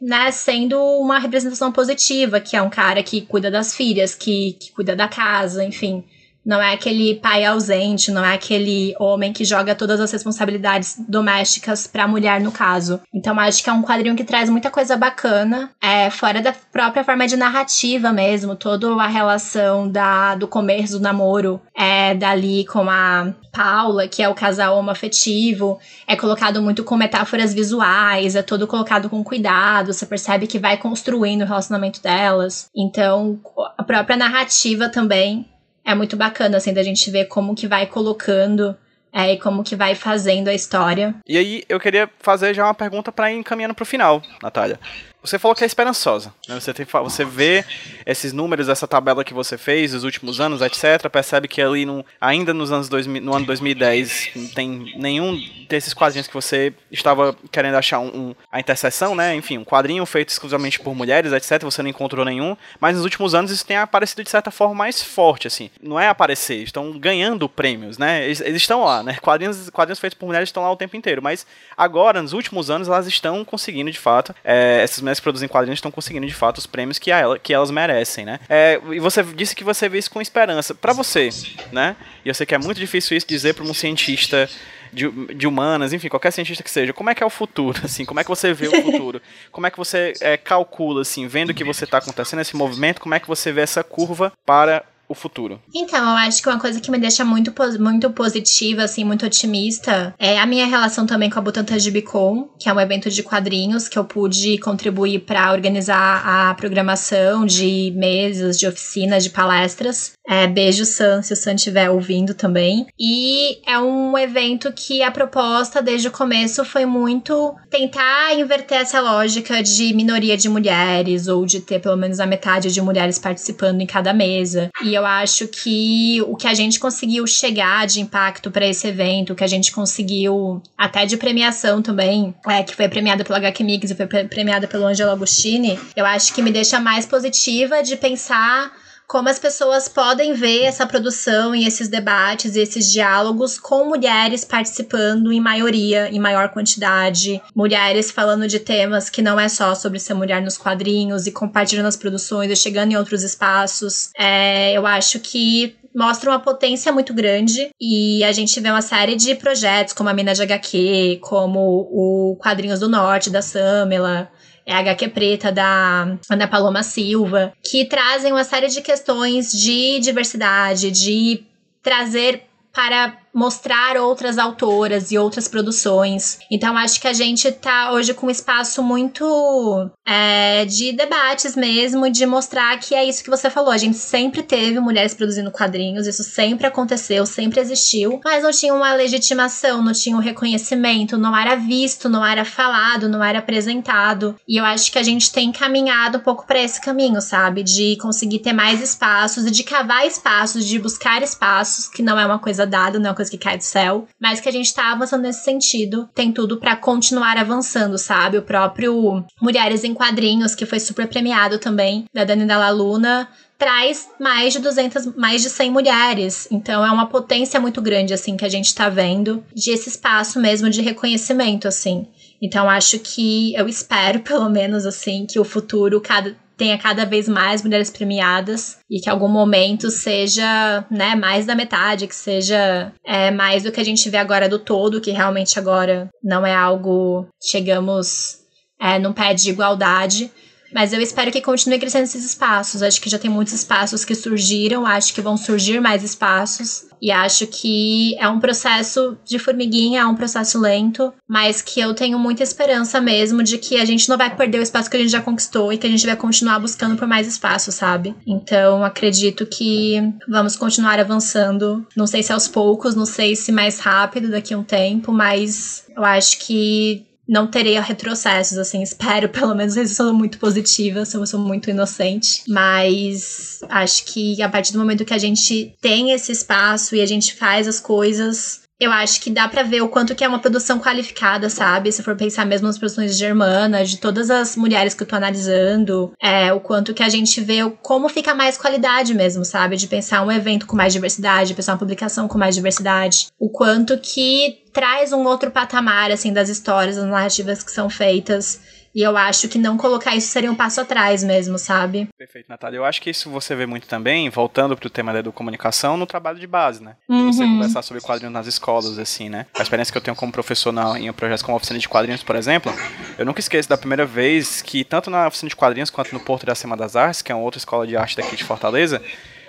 D: né, sendo uma representação positiva, que é um cara que cuida das filhas, que, que cuida da casa, enfim não é aquele pai ausente, não é aquele homem que joga todas as responsabilidades domésticas pra mulher, no caso. Então, acho que é um quadrinho que traz muita coisa bacana, é, fora da própria forma de narrativa mesmo, toda a relação da, do começo do namoro é dali com a Paula, que é o casal homoafetivo, é colocado muito com metáforas visuais, é todo colocado com cuidado, você percebe que vai construindo o relacionamento delas. Então, a própria narrativa também é muito bacana, assim, da gente ver como que vai colocando é, e como que vai fazendo a história.
C: E aí, eu queria fazer já uma pergunta para ir encaminhando pro final, Natália. Você falou que é esperançosa. Né? Você, tem, você vê esses números, essa tabela que você fez, os últimos anos, etc. Percebe que ali, no, ainda nos anos 2000, no ano 2010, não tem nenhum desses quadrinhos que você estava querendo achar um, um, a interseção, né? Enfim, um quadrinho feito exclusivamente por mulheres, etc. Você não encontrou nenhum. Mas nos últimos anos isso tem aparecido de certa forma mais forte, assim. Não é aparecer, estão ganhando prêmios, né? Eles, eles estão lá, né? Quadrinhos, quadrinhos feitos por mulheres estão lá o tempo inteiro. Mas agora, nos últimos anos, elas estão conseguindo, de fato, é, essas mulheres que produzem quadrinhos estão conseguindo de fato os prêmios que, ela, que elas merecem, né? É, e você disse que você vê isso com esperança. Para você, né? E eu sei que é muito difícil isso dizer para um cientista de, de, humanas, enfim, qualquer cientista que seja, como é que é o futuro, assim, como é que você vê o futuro? Como é que você é, calcula, assim, vendo o que você está acontecendo, esse movimento, como é que você vê essa curva para o futuro?
D: Então, eu acho que uma coisa que me deixa muito, muito positiva, assim, muito otimista, é a minha relação também com a Butantan Gibicon, que é um evento de quadrinhos que eu pude contribuir para organizar a programação de mesas, de oficinas, de palestras. É, beijo, Sam, se o Sam estiver ouvindo também. E é um evento que a proposta desde o começo foi muito tentar inverter essa lógica de minoria de mulheres, ou de ter pelo menos a metade de mulheres participando em cada mesa. E eu acho que o que a gente conseguiu chegar de impacto para esse evento, o que a gente conseguiu até de premiação também, é, que foi premiada pelo HQ Mix e foi premiada pelo Angelo Agostini, eu acho que me deixa mais positiva de pensar como as pessoas podem ver essa produção e esses debates e esses diálogos com mulheres participando em maioria, em maior quantidade, mulheres falando de temas que não é só sobre ser mulher nos quadrinhos e compartilhando as produções e chegando em outros espaços. É, eu acho que mostra uma potência muito grande e a gente vê uma série de projetos como a Mina de HQ, como o Quadrinhos do Norte da Samela, é a HQ Preta da Ana Paloma Silva, que trazem uma série de questões de diversidade, de trazer para mostrar outras autoras e outras produções. Então acho que a gente tá hoje com um espaço muito é, de debates mesmo, de mostrar que é isso que você falou. A gente sempre teve mulheres produzindo quadrinhos, isso sempre aconteceu, sempre existiu, mas não tinha uma legitimação, não tinha um reconhecimento, não era visto, não era falado, não era apresentado. E eu acho que a gente tem caminhado um pouco para esse caminho, sabe? De conseguir ter mais espaços de cavar espaços, de buscar espaços, que não é uma coisa dada, não é uma coisa que cai do céu, mas que a gente tá avançando nesse sentido. Tem tudo para continuar avançando, sabe? O próprio Mulheres em Quadrinhos, que foi super premiado também, da Dani Dalla Luna, traz mais de 200, mais de 100 mulheres. Então é uma potência muito grande assim que a gente tá vendo de esse espaço mesmo de reconhecimento assim. Então acho que eu espero pelo menos assim que o futuro cada tenha cada vez mais mulheres premiadas e que algum momento seja, né, mais da metade, que seja é, mais do que a gente vê agora do todo, que realmente agora não é algo chegamos é, num pé de igualdade, mas eu espero que continue crescendo esses espaços. Acho que já tem muitos espaços que surgiram, acho que vão surgir mais espaços. E acho que é um processo de formiguinha, é um processo lento, mas que eu tenho muita esperança mesmo de que a gente não vai perder o espaço que a gente já conquistou e que a gente vai continuar buscando por mais espaço, sabe? Então acredito que vamos continuar avançando. Não sei se aos poucos, não sei se mais rápido daqui a um tempo, mas eu acho que não terei retrocessos, assim, espero, pelo menos eu sou muito positiva, eu sou muito inocente, mas acho que a partir do momento que a gente tem esse espaço e a gente faz as coisas eu acho que dá para ver o quanto que é uma produção qualificada, sabe? Se for pensar mesmo nas produções de Germana, de todas as mulheres que eu tô analisando, é, o quanto que a gente vê como fica mais qualidade mesmo, sabe? De pensar um evento com mais diversidade, pensar uma publicação com mais diversidade. O quanto que traz um outro patamar, assim, das histórias, das narrativas que são feitas E eu acho que não colocar isso seria um passo atrás mesmo, sabe?
C: Perfeito, Natália. Eu acho que isso você vê muito também, voltando pro tema da educomunicação, no trabalho de base, né?
D: Uhum.
C: Você conversar sobre quadrinhos nas escolas, assim, né? A experiência que eu tenho como professor na, em um projeto como oficina de quadrinhos, por exemplo, eu nunca esqueço da primeira vez que, tanto na oficina de quadrinhos quanto no Porto da Semana das Artes, que é uma outra escola de arte daqui de Fortaleza,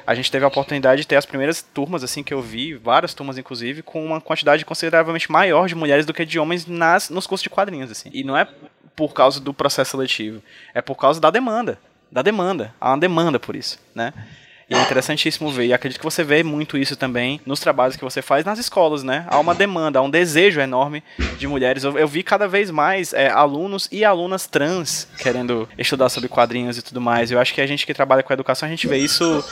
C: a gente teve a oportunidade de ter as primeiras turmas, assim, que eu vi, várias turmas, inclusive, com uma quantidade consideravelmente maior de mulheres do que de homens nas, nos cursos de quadrinhos, assim. E não é por causa do processo seletivo, é por causa da demanda. Da demanda. Há uma demanda por isso, né? E é interessantíssimo ver. E acredito que você vê muito isso também nos trabalhos que você faz nas escolas, né? Há uma demanda, há um desejo enorme de mulheres. Eu, eu vi cada vez mais é, alunos e alunas trans querendo estudar sobre quadrinhos e tudo mais. Eu acho que a gente que trabalha com educação, a gente vê isso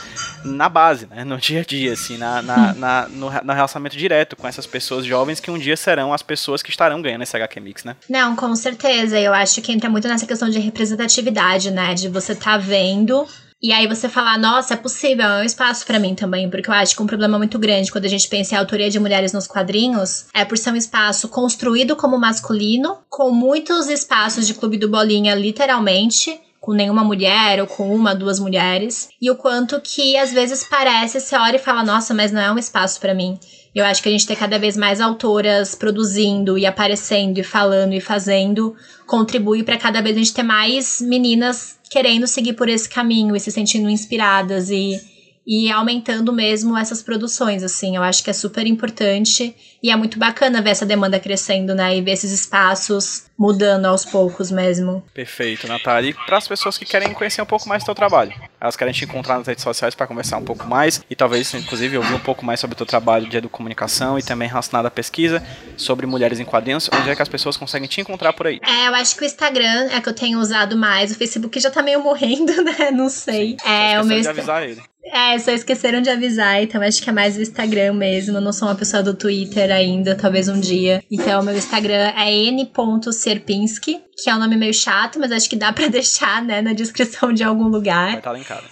C: na base, né? No dia a dia, assim, na, na, na no, no, relacionamento direto com essas pessoas jovens que um dia serão as pessoas que estarão ganhando esse HQ Mix, né?
D: Não, com certeza. Eu acho que entra muito nessa questão de representatividade, né? De você tá vendo e aí você falar, nossa, é possível, é um espaço para mim também, porque eu acho que um problema muito grande quando a gente pensa em autoria de mulheres nos quadrinhos é por ser um espaço construído como masculino, com muitos espaços de clube do bolinha, literalmente, com nenhuma mulher ou com uma, duas mulheres, e o quanto que às vezes parece, você olha e fala, nossa, mas não é um espaço para mim. Eu acho que a gente tem cada vez mais autoras produzindo e aparecendo e falando e fazendo contribui para cada vez a gente ter mais meninas querendo seguir por esse caminho e se sentindo inspiradas e, e aumentando mesmo essas produções, assim. Eu acho que é super importante e é muito bacana ver essa demanda crescendo, né? E ver esses espaços mudando aos poucos mesmo.
C: Perfeito, Natália. E para as pessoas que querem conhecer um pouco mais do teu trabalho, elas querem te encontrar nas redes sociais para conversar um pouco mais e talvez, inclusive, ouvir um pouco mais sobre o teu trabalho de educomunicação e também relacionado à pesquisa sobre mulheres em quadrinhos, onde é que as pessoas conseguem te encontrar por aí?
D: É, eu acho que o Instagram é que eu tenho usado mais, o Facebook já tá meio morrendo, né? Não sei.
C: Sim,
D: é, o meu
C: de avisar ele.
D: É, só esqueceram de avisar, então acho que é mais o Instagram mesmo. Eu não sou uma pessoa do Twitter ainda, talvez um dia. Então, meu Instagram é n.serpinski, que é um nome meio chato, mas acho que dá para deixar, né, na descrição de algum lugar.
C: Vai estar tá linkado.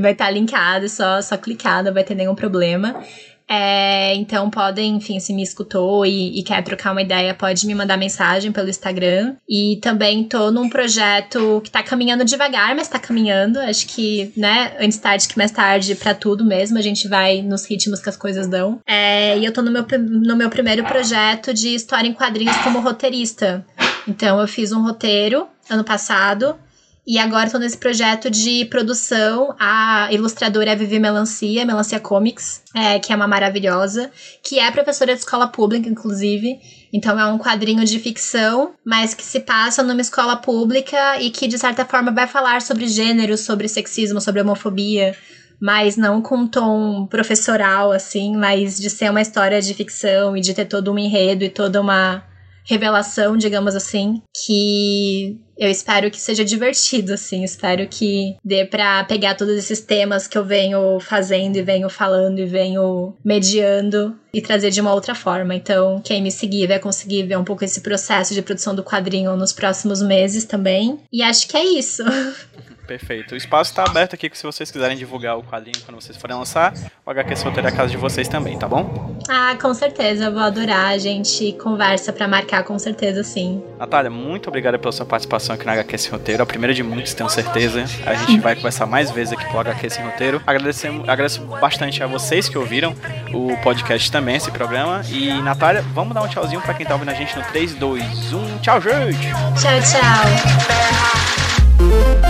D: Vai estar tá linkado, só, só clicar, não vai ter nenhum problema. É, então podem, enfim, se me escutou e, e, quer trocar uma ideia, pode me mandar mensagem pelo Instagram. E também tô num projeto que tá caminhando devagar, mas tá caminhando. Acho que, né, antes tarde que mais tarde, para tudo mesmo, a gente vai nos ritmos que as coisas dão. É, e eu tô no meu, no meu primeiro projeto de história em quadrinhos como roteirista. Então eu fiz um roteiro ano passado e agora estou nesse projeto de produção. A ilustradora é Vivi Melancia, Melancia Comics, é, que é uma maravilhosa, que é professora de escola pública, inclusive. Então é um quadrinho de ficção, mas que se passa numa escola pública e que, de certa forma, vai falar sobre gênero, sobre sexismo, sobre homofobia. Mas não com um tom professoral, assim, mas de ser uma história de ficção e de ter todo um enredo e toda uma revelação, digamos assim, que eu espero que seja divertido, assim. Espero que dê pra pegar todos esses temas que eu venho fazendo e venho falando e venho mediando e trazer de uma outra forma. Então, quem me seguir vai conseguir ver um pouco esse processo de produção do quadrinho nos próximos meses também. E acho que é isso.
C: Perfeito. O espaço está aberto aqui se vocês quiserem divulgar o quadrinho quando vocês forem lançar. O HQ Solteiro é a casa de vocês também, tá bom?
D: Ah, com certeza. Eu vou adorar. A gente conversa para marcar, com certeza, sim.
C: Natália, muito obrigada pela sua participação aqui no HQ Sem Roteiro. A primeira de muitos, tenho certeza. A gente vai conversar mais vezes aqui pro HQ Sem Roteiro. Agradecemos, agradeço bastante a vocês que ouviram o podcast também, esse programa. E, Natália, vamos dar um tchauzinho para quem tá ouvindo a gente no 3, 2, 1. Tchau, gente!
D: Tchau, tchau!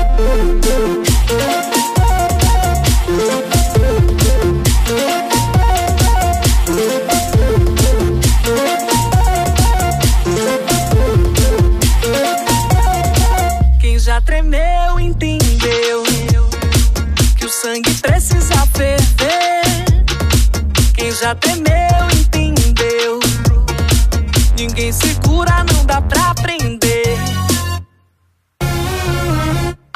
E: Já tremeu entendeu. Ninguém segura, não dá pra prender.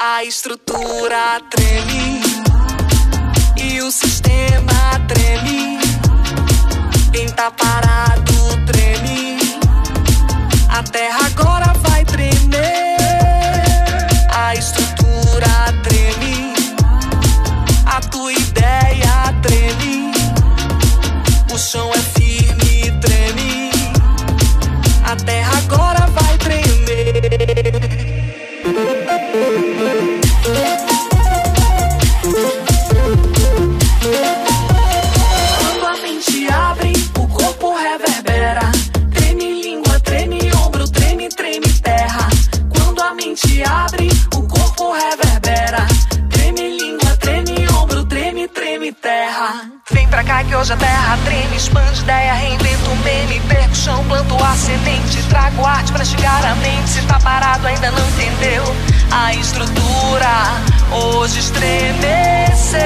E: A estrutura treme e o sistema treme. Quem tá parado treme. A terra agora hoje a terra treme, expande ideia, reinvento meme, perco chão, planto a semente, trago arte pra chegar a mente. Se tá parado ainda não entendeu, a estrutura hoje estremeceu.